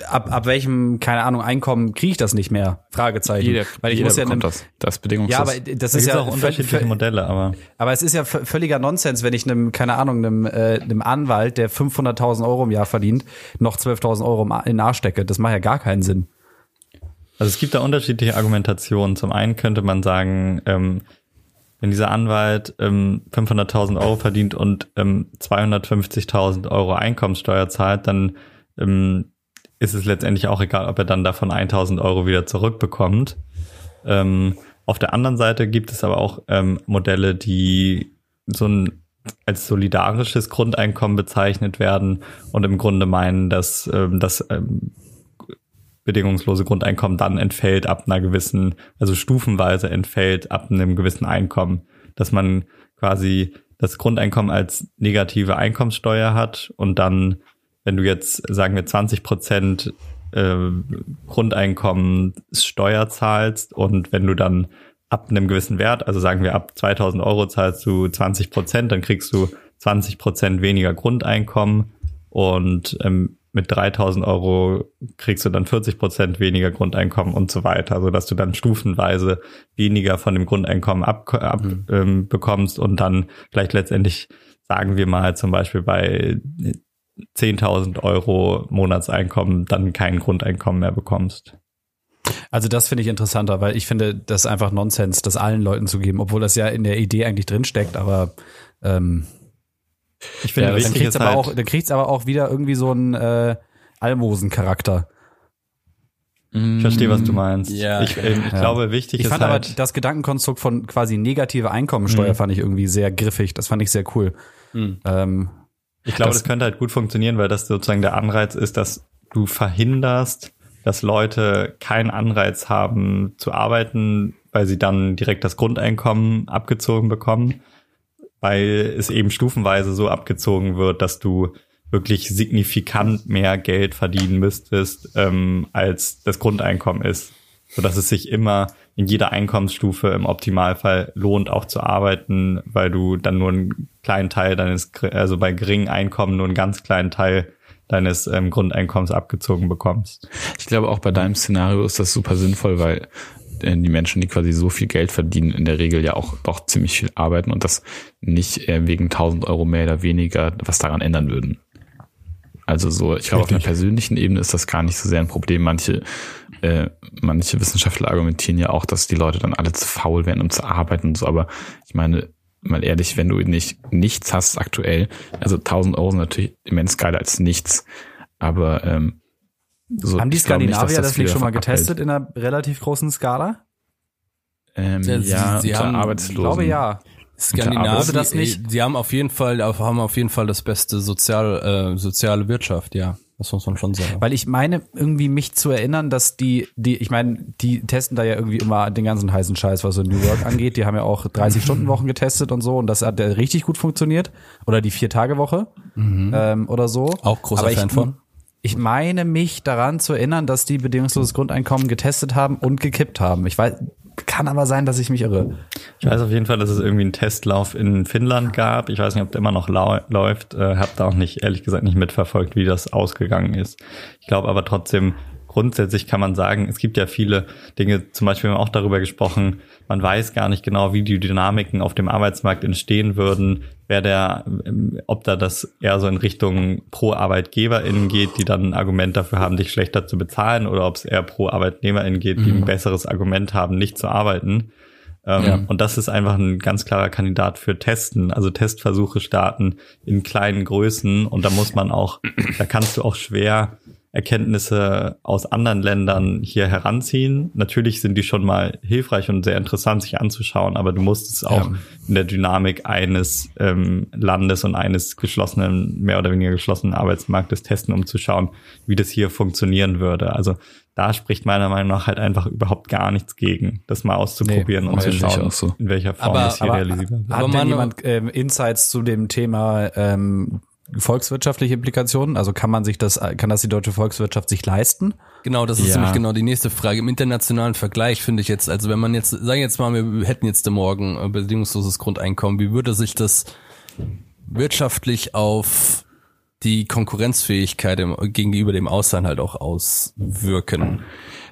ab, ab welchem, keine Ahnung, Einkommen kriege ich das nicht mehr? Fragezeichen. Jeder, Weil ich jeder muss ja einem, das, das bedingungslos. Ja, aber das ist ja auch unterschiedliche Modelle, aber. Aber es ist ja völliger Nonsens, wenn ich einem, keine Ahnung, einem, äh, einem Anwalt, der 500.000 Euro im Jahr verdient, noch 12.000 Euro in den Arsch stecke. Das macht ja gar keinen Sinn. Also es gibt da unterschiedliche Argumentationen. Zum einen könnte man sagen, ähm, wenn dieser Anwalt ähm, 500.000 Euro verdient und ähm, 250.000 Euro Einkommenssteuer zahlt, dann ähm, ist es letztendlich auch egal, ob er dann davon 1000 Euro wieder zurückbekommt. Ähm, auf der anderen Seite gibt es aber auch ähm, Modelle, die so ein als solidarisches Grundeinkommen bezeichnet werden und im Grunde meinen, dass ähm, das ähm, bedingungslose Grundeinkommen dann entfällt ab einer gewissen, also stufenweise entfällt ab einem gewissen Einkommen, dass man quasi das Grundeinkommen als negative Einkommenssteuer hat und dann wenn du jetzt, sagen wir, 20 Prozent äh, Grundeinkommen Steuer zahlst und wenn du dann ab einem gewissen Wert, also sagen wir ab 2000 Euro zahlst du 20 Prozent, dann kriegst du 20 Prozent weniger Grundeinkommen und ähm, mit 3000 Euro kriegst du dann 40 Prozent weniger Grundeinkommen und so weiter, so dass du dann stufenweise weniger von dem Grundeinkommen ab, ab mhm. ähm, bekommst und dann vielleicht letztendlich sagen wir mal zum Beispiel bei 10.000 Euro Monatseinkommen dann kein Grundeinkommen mehr bekommst. Also das finde ich interessanter, weil ich finde, das ist einfach Nonsens, das allen Leuten zu geben, obwohl das ja in der Idee eigentlich drinsteckt, aber ähm, ich finde, ja, dann kriegt es aber, halt auch, dann kriegt's aber auch wieder irgendwie so einen äh, Almosen-Charakter. Ich verstehe, was du meinst. Ja. Ich, ich ja. glaube, wichtig ich ist fand halt aber das Gedankenkonstrukt von quasi negative Einkommensteuer mhm. fand ich irgendwie sehr griffig. Das fand ich sehr cool. Mhm. Ähm, ich glaube, das, das könnte halt gut funktionieren, weil das sozusagen der Anreiz ist, dass du verhinderst, dass Leute keinen Anreiz haben zu arbeiten, weil sie dann direkt das Grundeinkommen abgezogen bekommen, weil es eben stufenweise so abgezogen wird, dass du wirklich signifikant mehr Geld verdienen müsstest, ähm, als das Grundeinkommen ist. So dass es sich immer in jeder Einkommensstufe im Optimalfall lohnt, auch zu arbeiten, weil du dann nur einen kleinen Teil deines, also bei geringen Einkommen nur einen ganz kleinen Teil deines ähm, Grundeinkommens abgezogen bekommst. Ich glaube, auch bei deinem Szenario ist das super sinnvoll, weil äh, die Menschen, die quasi so viel Geld verdienen, in der Regel ja auch doch ziemlich viel arbeiten und das nicht äh, wegen 1000 Euro mehr oder weniger was daran ändern würden. Also so, ich glaube, auf einer persönlichen Ebene ist das gar nicht so sehr ein Problem. Manche, äh, manche Wissenschaftler argumentieren ja auch, dass die Leute dann alle zu faul werden, um zu arbeiten und so. Aber ich meine, mal ehrlich, wenn du nicht nichts hast aktuell, also 1000 Euro sind natürlich immens geiler als nichts. Aber ähm, so, haben die Skandinavier nicht, das, das nicht schon mal getestet in einer relativ großen Skala? Ähm, ja, sie, sie haben, Arbeitslosen. Ich glaube ja. Skandinavien, das nicht? Sie haben auf jeden Fall, haben auf jeden Fall das beste sozial, äh, soziale Wirtschaft, ja. Das muss man schon sagen. Weil ich meine, irgendwie mich zu erinnern, dass die, die, ich meine, die testen da ja irgendwie immer den ganzen heißen Scheiß, was so New York angeht. Die haben ja auch 30-Stunden-Wochen getestet und so und das hat ja richtig gut funktioniert. Oder die Vier-Tage-Woche mhm. ähm, oder so. Auch großer Aber Fan ich, von. Ich meine mich daran zu erinnern, dass die bedingungsloses Grundeinkommen getestet haben und gekippt haben. Ich weiß, kann aber sein, dass ich mich irre. Ich weiß auf jeden Fall, dass es irgendwie einen Testlauf in Finnland gab. Ich weiß nicht, ob der immer noch läuft. Äh, hab da auch nicht, ehrlich gesagt, nicht mitverfolgt, wie das ausgegangen ist. Ich glaube aber trotzdem, grundsätzlich kann man sagen, es gibt ja viele Dinge, zum Beispiel haben wir auch darüber gesprochen, man weiß gar nicht genau, wie die Dynamiken auf dem Arbeitsmarkt entstehen würden, wer der, ob da das eher so in Richtung pro ArbeitgeberInnen geht, die dann ein Argument dafür haben, dich schlechter zu bezahlen, oder ob es eher pro ArbeitnehmerInnen geht, die ein mhm. besseres Argument haben, nicht zu arbeiten. Ähm, ja. Und das ist einfach ein ganz klarer Kandidat für Testen, also Testversuche starten in kleinen Größen und da muss man auch, da kannst du auch schwer Erkenntnisse aus anderen Ländern hier heranziehen. Natürlich sind die schon mal hilfreich und sehr interessant sich anzuschauen, aber du musst es auch ja. in der Dynamik eines ähm, Landes und eines geschlossenen, mehr oder weniger geschlossenen Arbeitsmarktes testen, um zu schauen, wie das hier funktionieren würde. Also da spricht meiner Meinung nach halt einfach überhaupt gar nichts gegen, das mal auszuprobieren nee, und zu schauen, so. in welcher Form aber, das hier aber, realisierbar wird. Hat denn jemand ähm, Insights zu dem Thema ähm, volkswirtschaftliche Implikationen? Also kann man sich das, kann das die deutsche Volkswirtschaft sich leisten? Genau, das ist ja. nämlich genau die nächste Frage. Im internationalen Vergleich finde ich jetzt, also wenn man jetzt, sagen jetzt mal, wir hätten jetzt morgen bedingungsloses Grundeinkommen, wie würde sich das wirtschaftlich auf die Konkurrenzfähigkeit im, gegenüber dem Ausland halt auch auswirken?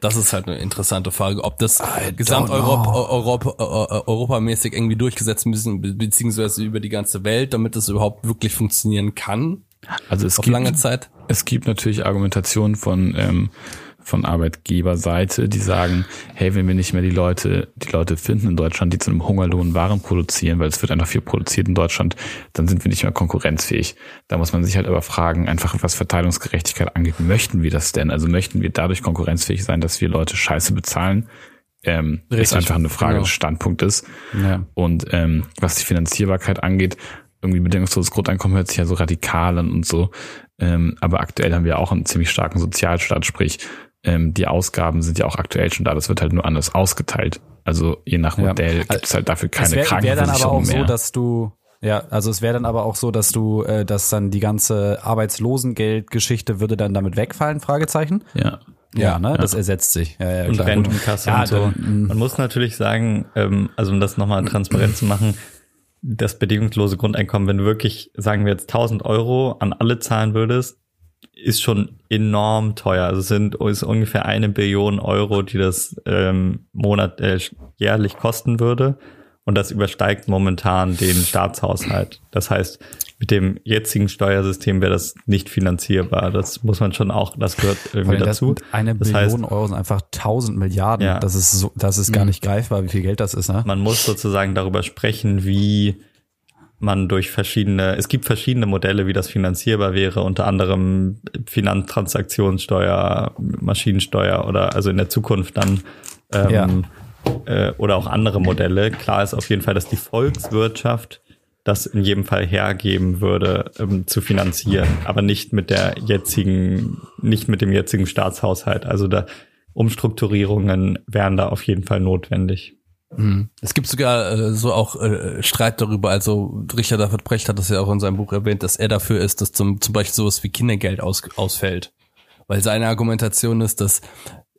Das ist halt eine interessante Frage, ob das gesamteuropa Europa, Europa, europamäßig irgendwie durchgesetzt müssen, beziehungsweise über die ganze Welt, damit es überhaupt wirklich funktionieren kann. Also es auf gibt, lange Zeit. Es gibt natürlich Argumentationen von ähm, von Arbeitgeberseite, die sagen, hey, wenn wir nicht mehr die Leute, die Leute finden in Deutschland, die zu einem Hungerlohn Waren produzieren, weil es wird einfach viel produziert in Deutschland, dann sind wir nicht mehr konkurrenzfähig. Da muss man sich halt aber fragen, einfach was Verteilungsgerechtigkeit angeht, möchten wir das denn? Also möchten wir dadurch konkurrenzfähig sein, dass wir Leute Scheiße bezahlen? Ähm, ist einfach eine Frage genau. des Standpunktes. Ja. Und ähm, was die Finanzierbarkeit angeht, irgendwie bedingungsloses Grundeinkommen hört sich ja so radikal an und so. Ähm, aber aktuell haben wir auch einen ziemlich starken Sozialstaat, sprich, ähm, die Ausgaben sind ja auch aktuell schon da. Das wird halt nur anders ausgeteilt. Also je nach Modell ja. gibt es halt dafür keine es wär, Krankenversicherung wär dann aber auch mehr. so, dass du Ja, also es wäre dann aber auch so, dass du, äh, dass dann die ganze Arbeitslosengeldgeschichte würde dann damit wegfallen, Fragezeichen? Ja. Ja, ne? Das ersetzt sich. Ja, ja, und. Rentenkasse Ja, und so. dann, Man muss natürlich sagen, ähm, also um das nochmal transparent zu machen, das bedingungslose Grundeinkommen, wenn du wirklich, sagen wir jetzt 1000 Euro an alle zahlen würdest, ist schon enorm teuer. Also es sind ist ungefähr eine Billion Euro, die das ähm, Monat äh, jährlich kosten würde. Und das übersteigt momentan den Staatshaushalt. Das heißt, mit dem jetzigen Steuersystem wäre das nicht finanzierbar. Das muss man schon auch, das gehört irgendwie das dazu. Eine Das Billion heißt, Euro sind einfach 1000 Milliarden. Ja. Das ist so, das ist gar nicht greifbar, wie viel Geld das ist, ne? man muss sozusagen darüber sprechen, wie man durch verschiedene, es gibt verschiedene Modelle, wie das finanzierbar wäre, unter anderem Finanztransaktionssteuer, Maschinensteuer oder also in der Zukunft dann ähm, äh, oder auch andere Modelle. Klar ist auf jeden Fall, dass die Volkswirtschaft das in jedem Fall hergeben würde, ähm, zu finanzieren, aber nicht mit der jetzigen, nicht mit dem jetzigen Staatshaushalt. Also da Umstrukturierungen wären da auf jeden Fall notwendig. Es gibt sogar äh, so auch äh, Streit darüber, also Richard David Brecht hat das ja auch in seinem Buch erwähnt, dass er dafür ist, dass zum, zum Beispiel sowas wie Kindergeld aus, ausfällt. Weil seine Argumentation ist, dass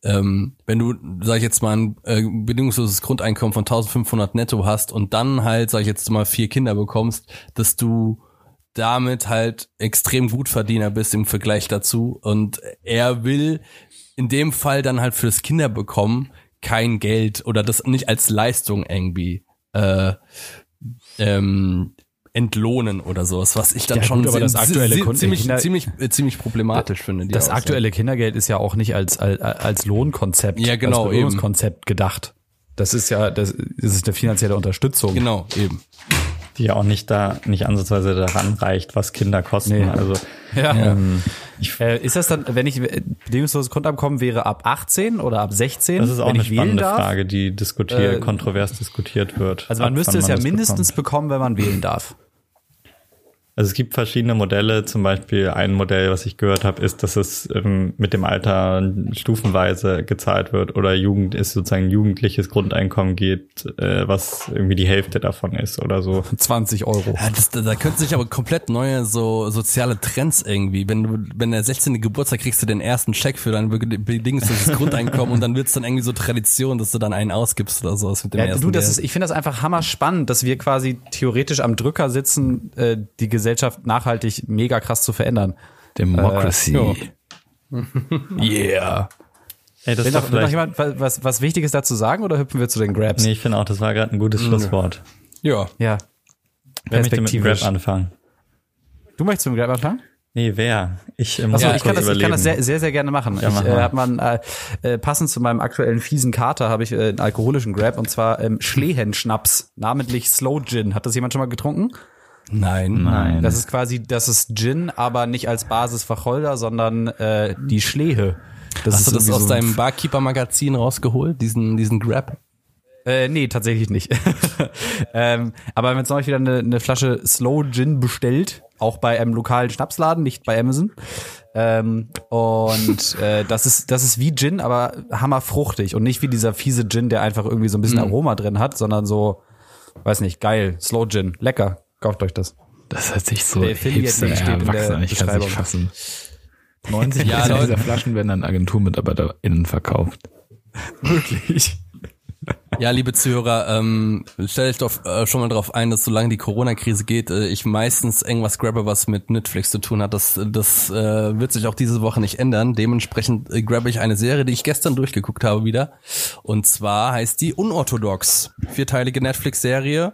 ähm, wenn du, sag ich jetzt mal, ein äh, bedingungsloses Grundeinkommen von 1500 netto hast und dann halt, sag ich jetzt mal, vier Kinder bekommst, dass du damit halt extrem Gutverdiener bist im Vergleich dazu. Und er will in dem Fall dann halt fürs Kinderbekommen kein Geld oder das nicht als Leistung irgendwie äh, ähm, entlohnen oder sowas, was ich dann Ja, schon gut, aber das aktuelle Kun- ziemlich, Kinder- ziemlich, äh, ziemlich problematisch finde. die Das Aussage. aktuelle Kindergeld ist ja auch nicht als, als, als Lohnkonzept, Ja, genau, als Belohnungskonzept gedacht. Das ist ja, das, das ist eine finanzielle Unterstützung. Genau, eben. die ja auch nicht da, nicht ansatzweise daran reicht, was Kinder kosten. Nee. Also Ja. ähm, Äh, ist das dann, wenn ich äh, bedingungsloses Grundeinkommen wäre ab 18 oder ab 16, das ist auch eine spannende darf? Frage, die diskutiert, Äh, kontrovers diskutiert wird. Also man müsste es ja das mindestens bekommt. bekommen, wenn man wählen darf. Also es gibt verschiedene Modelle, zum Beispiel ein Modell, was ich gehört habe, ist, dass es ähm, mit dem Alter stufenweise gezahlt wird oder Jugend ist sozusagen ein jugendliches Grundeinkommen geht, äh, was irgendwie die Hälfte davon ist oder so. 20 Euro. Ja, das, da, könnten sich aber komplett neue so soziale Trends irgendwie. Wenn du, wenn der 16. Geburtstag kriegst du den ersten Check für dein be- bedingungsloses Grundeinkommen und dann wird's dann irgendwie so Tradition, dass du dann einen ausgibst oder sowas mit dem Ja, ersten du, das ist, ich finde das einfach hammer spannend, dass wir quasi theoretisch am Drücker sitzen, äh, die Gesellschaft nachhaltig mega krass zu verändern. Democracy. Äh, Yeah. Ey, das Will ist noch, will noch jemand wa- was, was Wichtiges dazu sagen oder hüpfen wir zu den Grabs? nee, ich finde auch, das war gerade ein gutes Schlusswort. ja. Ja. Wer möchte mit dem Grab anfangen? Du möchtest mit dem Grab anfangen? Nee, wer? Ich äh, muss Achso, ich, kann das, ich kann das sehr, sehr, sehr gerne machen. Ja, ich äh, mal. hab mal äh, äh, passend zu meinem aktuellen fiesen Kater habe ich äh, einen alkoholischen Grab und zwar ähm, Schlehenschnaps, namentlich Slow Gin. Hat das jemand schon mal getrunken? Nein. Nein. Das ist quasi, das ist Gin, aber nicht als Basis Wacholder, sondern äh, die Schlehe. Das Hast du das aus so- deinem Barkeeper-Magazin rausgeholt, diesen, diesen Grab? Äh, nee, tatsächlich nicht. ähm, aber wir haben jetzt neulich wieder eine, eine Flasche Slow Gin bestellt, auch bei einem lokalen Schnapsladen, nicht bei Amazon. Ähm, und äh, das ist das ist wie Gin, aber hammerfruchtig und nicht wie dieser fiese Gin, der einfach irgendwie so ein bisschen Aroma drin hat, sondern so, weiß nicht, geil, Slow Gin, lecker. Kauft euch das. Das hört sich so Der hipster Link steht in der erwachsen an. Ich kann es nicht Beschreibung. fassen. 90 Ja, Leute. dieser Flaschen werden an AgenturmitarbeiterInnen verkauft. Wirklich. Ja, liebe Zuhörer, ähm, stellt euch doch äh, schon mal drauf ein, dass solange die Corona-Krise geht, äh, ich meistens irgendwas grabbe, was mit Netflix zu tun hat. Das, das äh, wird sich auch diese Woche nicht ändern. Dementsprechend äh, grabbe ich eine Serie, die ich gestern durchgeguckt habe wieder. Und zwar heißt die Unorthodox. Vierteilige Netflix-Serie.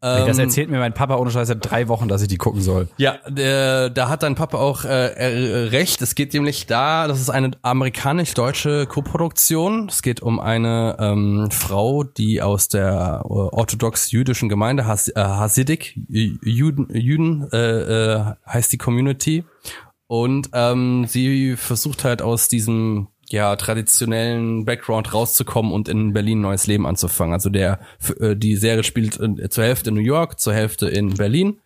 Das Ähm, erzählt mir mein Papa ohne Scheiß seit drei Wochen, dass ich die gucken soll. Ja, der, da hat dein Papa auch äh, äh, recht. Es geht nämlich da, das ist eine amerikanisch-deutsche Koproduktion. Es geht um eine ähm, Frau, die aus der äh, orthodox-jüdischen Gemeinde, Has äh, Hasidic, Jü- Juden, Juden äh, äh, heißt die Community. Und ähm, sie versucht halt aus diesem ja traditionellen Background rauszukommen und in Berlin ein neues Leben anzufangen. Also der äh, die Serie spielt zur Hälfte in New York, zur Hälfte in Berlin.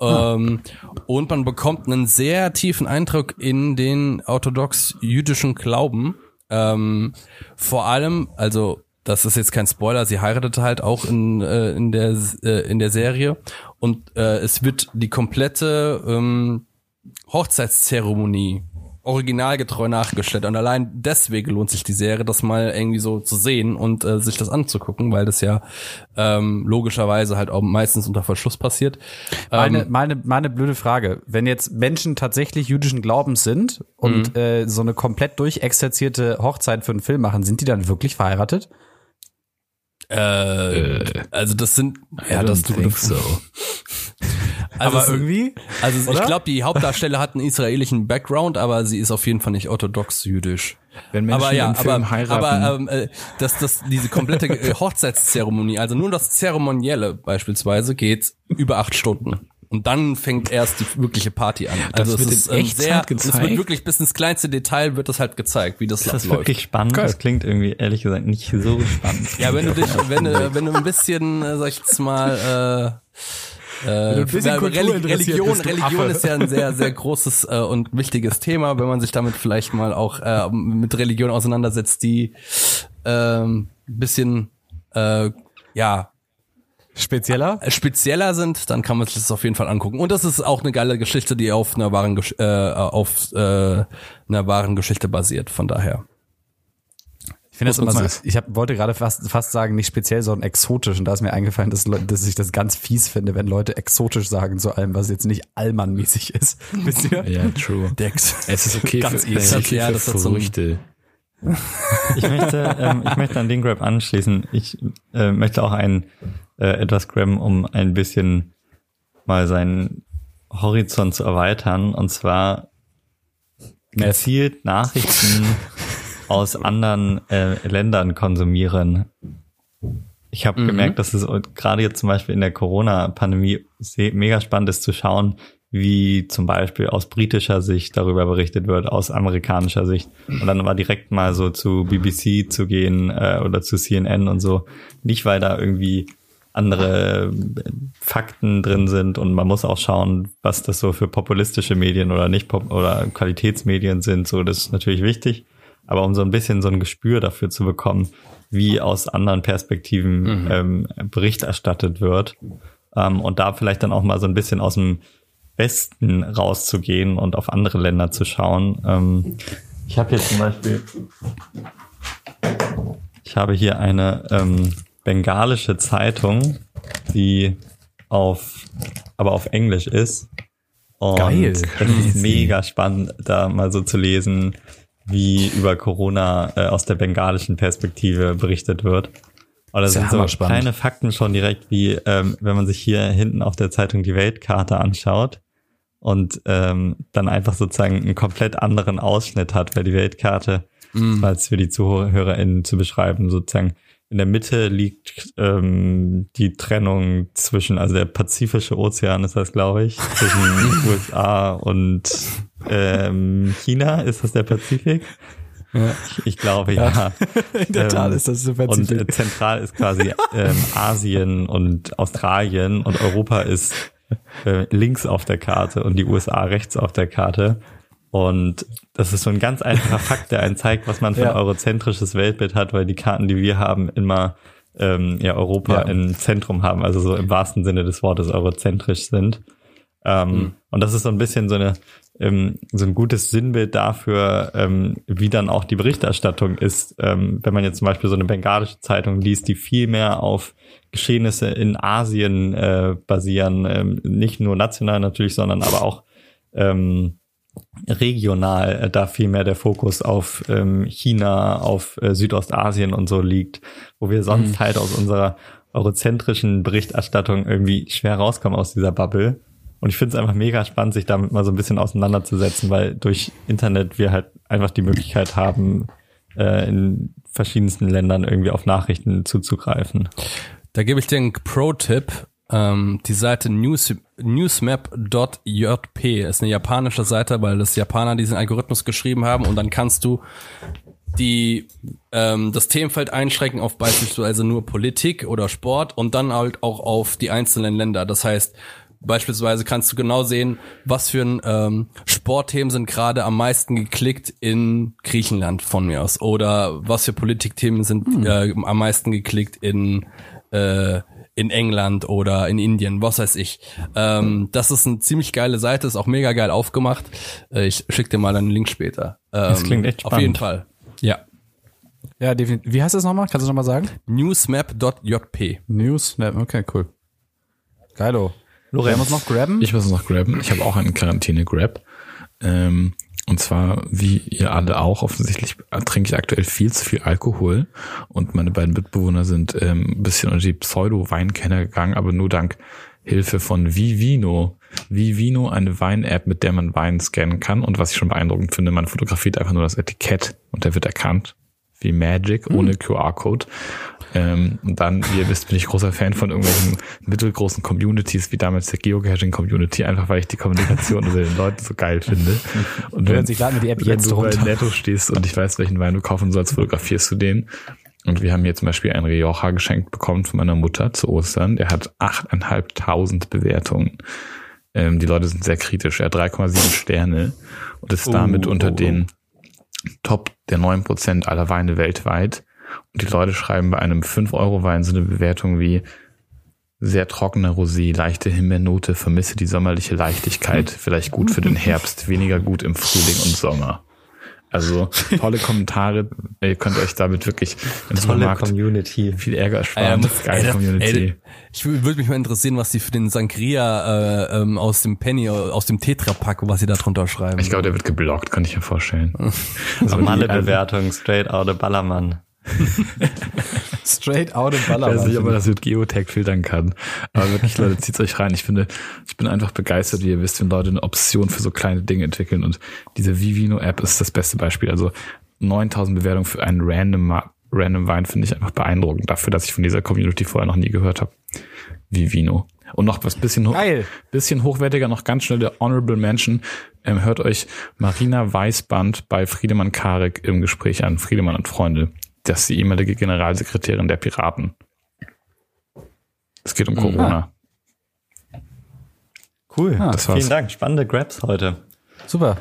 Ähm, und man bekommt einen sehr tiefen Eindruck in den orthodox-jüdischen Glauben. Ähm, vor allem, also das ist jetzt kein Spoiler, sie heiratete halt auch in, äh, in, der, äh, in der Serie. und äh, es wird die komplette ähm, Hochzeitszeremonie originalgetreu nachgestellt. Und allein deswegen lohnt sich die Serie, das mal irgendwie so zu sehen und äh, sich das anzugucken, weil das ja ähm, logischerweise halt auch meistens unter Verschluss passiert. Meine, Ähm, meine, meine blöde Frage. Wenn jetzt Menschen tatsächlich jüdischen Glaubens sind und äh, so eine komplett durchexerzierte Hochzeit für einen Film machen, sind die dann wirklich verheiratet? äh, also das sind ja das gute so. Also es- irgendwie. Also ich Oder? glaube, die Hauptdarsteller hat einen israelischen Background, aber sie ist auf jeden Fall nicht orthodox jüdisch. Wenn Menschen aber ja, im Film aber, heiraten, aber ähm, äh, das, das, diese komplette äh, Hochzeitszeremonie, also nur das Zeremonielle beispielsweise, geht über acht Stunden. Und dann fängt erst die wirkliche Party an. Das Also wird es ist in ähm, Echtzeit sehr, es wird gezeigt? wirklich bis ins kleinste Detail wird das halt gezeigt, wie das, Ist das läuft. wirklich spannend? Geil. Das klingt irgendwie, ehrlich gesagt, nicht so spannend. Ja, wenn du dich, wenn du, wenn du ein bisschen, äh, sag ich jetzt mal, äh, äh, ein bisschen Kultur Religion, bist, Religion ist ja ein sehr, sehr großes äh, und wichtiges Thema, wenn man sich damit vielleicht mal auch äh, mit Religion auseinandersetzt, die ähm, bisschen äh, ja Spezieller? spezieller sind, dann kann man sich das auf jeden Fall angucken. Und das ist auch eine geile Geschichte, die auf einer wahren Gesch äh, auf äh, einer wahren Geschichte basiert. Von daher. Ich finde das immer so, nice. ich hab, wollte gerade fast, fast sagen, nicht speziell, sondern exotisch. Und da ist mir eingefallen, dass, dass ich das ganz fies finde, wenn Leute exotisch sagen zu allem, was jetzt nicht allmannmäßig ist. Wisst ihr? Ja, true. Dex. Es ist okay Ganz für, easy. es ist okay Ja, für das ein- Früchte. Ich möchte, ähm, ich möchte an den Grab anschließen. Ich äh, möchte auch ein äh, etwas grabben, um ein bisschen mal seinen Horizont zu erweitern. Und zwar gezielt Nachrichten aus anderen äh, Ländern konsumieren. Ich habe gemerkt, dass es gerade jetzt zum Beispiel in der Corona-Pandemie mega spannend ist zu schauen, wie zum Beispiel aus britischer Sicht darüber berichtet wird, aus amerikanischer Sicht. Und dann aber direkt mal so zu BBC zu gehen äh, oder zu CNN und so. Nicht, weil da irgendwie andere äh, Fakten drin sind und man muss auch schauen, was das so für populistische Medien oder nicht pop oder Qualitätsmedien sind. So, das ist natürlich wichtig. Aber um so ein bisschen so ein Gespür dafür zu bekommen, wie aus anderen Perspektiven ähm, Bericht erstattet wird ähm, und da vielleicht dann auch mal so ein bisschen aus dem Westen rauszugehen und auf andere Länder zu schauen. Ähm, ich habe hier zum Beispiel, ich habe hier eine ähm, bengalische Zeitung, die auf, aber auf Englisch ist. Und Geil. Es ist mega spannend, da mal so zu lesen, wie über Corona äh, aus der bengalischen Perspektive berichtet wird. Ja sind so kleine Fakten schon direkt, wie ähm, wenn man sich hier hinten auf der Zeitung die Weltkarte anschaut und ähm, dann einfach sozusagen einen komplett anderen Ausschnitt hat, weil die Weltkarte, als für die ZuhörerInnen zu beschreiben, sozusagen in der Mitte liegt ähm, die Trennung zwischen, also der Pazifische Ozean ist das, glaube ich, zwischen USA und ähm, China. Ist das der Pazifik? Ich, ich glaube, ja. In der Tat ist das super Und äh, zentral ist quasi ähm, Asien und Australien und Europa ist äh, links auf der Karte und die USA rechts auf der Karte. Und das ist so ein ganz einfacher Fakt, der einen zeigt, was man für Ja. ein eurozentrisches Weltbild hat, weil die Karten, die wir haben, immer ähm, ja Europa Ja. im Zentrum haben, also so im wahrsten Sinne des Wortes eurozentrisch sind. Ähm, Und das ist so ein bisschen so eine ähm, so ein gutes Sinnbild dafür, ähm, wie dann auch die Berichterstattung ist, ähm, wenn man jetzt zum Beispiel so eine bengalische Zeitung liest, die viel mehr auf Geschehnisse in Asien äh, basieren, ähm, nicht nur national natürlich, sondern aber auch ähm, regional äh, da viel mehr der Fokus auf China, auf äh, Südostasien und so liegt, wo wir sonst halt aus unserer eurozentrischen Berichterstattung irgendwie schwer rauskommen aus dieser Bubble. Und ich finde es einfach mega spannend, sich damit mal so ein bisschen auseinanderzusetzen, weil durch Internet wir halt einfach die Möglichkeit haben, äh, in verschiedensten Ländern irgendwie auf Nachrichten zuzugreifen. Da gebe ich dir einen Pro-Tipp. Ähm, die Seite news, newsmap.jp ist eine japanische Seite, weil das Japaner diesen Algorithmus geschrieben haben und dann kannst du die ähm, das Themenfeld einschränken auf beispielsweise nur Politik oder Sport und dann halt auch auf die einzelnen Länder. Das heißt, beispielsweise kannst du genau sehen, was für ein ähm, Sportthemen sind gerade am meisten geklickt in Griechenland von mir aus oder was für Politikthemen sind äh, am meisten geklickt in äh, in England oder in Indien, was weiß ich. Ähm, das ist eine ziemlich geile Seite, ist auch mega geil aufgemacht. Äh, ich schick dir mal einen Link später. Ähm, Das klingt echt Auf jeden spannend. Fall. Ja. Ja, definitiv. Wie heißt das nochmal? Kannst du nochmal sagen? Newsmap.jp. News. Ne, Okay, cool. Geilo. Lorenz. muss noch grabben? Ich muss noch grabben. Ich habe auch einen Quarantäne-Grab. Ähm, und zwar, wie ihr alle auch, offensichtlich trinke ich aktuell viel zu viel Alkohol. Und meine beiden Mitbewohner sind ähm, ein bisschen unter die Pseudo-Weinkenner gegangen, aber nur dank Hilfe von Vivino. Vivino, eine Wein-App, mit der man Wein scannen kann. Und was ich schon beeindruckend finde, man fotografiert einfach nur das Etikett und der wird erkannt. Wie Magic, ohne QR-Code. Ähm, und dann, wie ihr wisst, bin ich großer Fan von irgendwelchen mittelgroßen Communities, wie damals der Geocaching-Community, einfach weil ich die Kommunikation unter den Leuten so geil finde. Und Lorenz, ich lade mir die App wenn jetzt du bei runter. Netto stehst und ich weiß, welchen Wein du kaufen sollst, fotografierst du den. Und wir haben hier zum Beispiel einen Rioja geschenkt bekommen von meiner Mutter zu Ostern. Der hat 8.500 Bewertungen. Ähm, die Leute sind sehr kritisch. Er hat 3,7 Sterne und ist damit Oh, unter oh, den Top der 9% aller Weine weltweit. Und die Leute schreiben bei einem 5-Euro-Wein so eine Bewertung wie sehr trockener Rosé, leichte Himbeernote, vermisse die sommerliche Leichtigkeit, vielleicht gut für den Herbst, weniger gut im Frühling und Sommer. Also tolle Kommentare, ihr könnt euch damit wirklich im Tolle Community. viel Ärger ersparen. Geile Community. Ey, ich wü- würde mich mal interessieren, was die für den Sangria äh, ähm, aus dem Penny, aus dem Tetra-Pack, was sie da drunter schreiben. Ich glaube, der wird geblockt, kann ich mir vorstellen. Also Aber die- meine also- Bewertung, straight out of Ballermann. Straight out of Ich weiß nicht, ob man Ballermann. das mit Geotag filtern kann. Aber wirklich, Leute, zieht's euch rein. Ich finde, ich bin einfach begeistert, wie ihr wisst, wenn Leute eine Option für so kleine Dinge entwickeln. Und diese Vivino-App ist das beste Beispiel. Also 9000 Bewertungen für einen random, random Wein finde ich einfach beeindruckend. Dafür, dass ich von dieser Community vorher noch nie gehört habe. Vivino. Und noch was bisschen, ho bisschen hochwertiger, noch ganz schnell der Honorable Mention. Ähm, hört euch Marina Weißband bei Friedemann Karik im Gespräch an. Friedemann und Freunde. Das ist die ehemalige Generalsekretärin der Piraten. Es geht um Corona. Cool. das war's. Vielen Dank. Spannende Grabs heute. Super.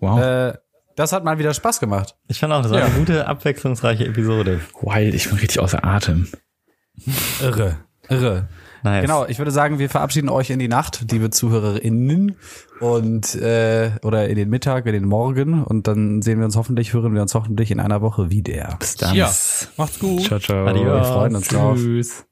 Wow. Äh, das hat mal wieder Spaß gemacht. Ich fand auch, das war Ja. eine gute, abwechslungsreiche Episode. Wild, ich bin richtig außer Atem. Irre. Irre. Nice. Genau, ich würde sagen, wir verabschieden euch in die Nacht, liebe ZuhörerInnen und äh, oder in den Mittag, in den Morgen und dann sehen wir uns hoffentlich, hören wir uns hoffentlich in einer Woche wieder. Bis dann. ja, macht's gut. Ciao, ciao. Adios. Wir freuen uns drauf. Tschüss.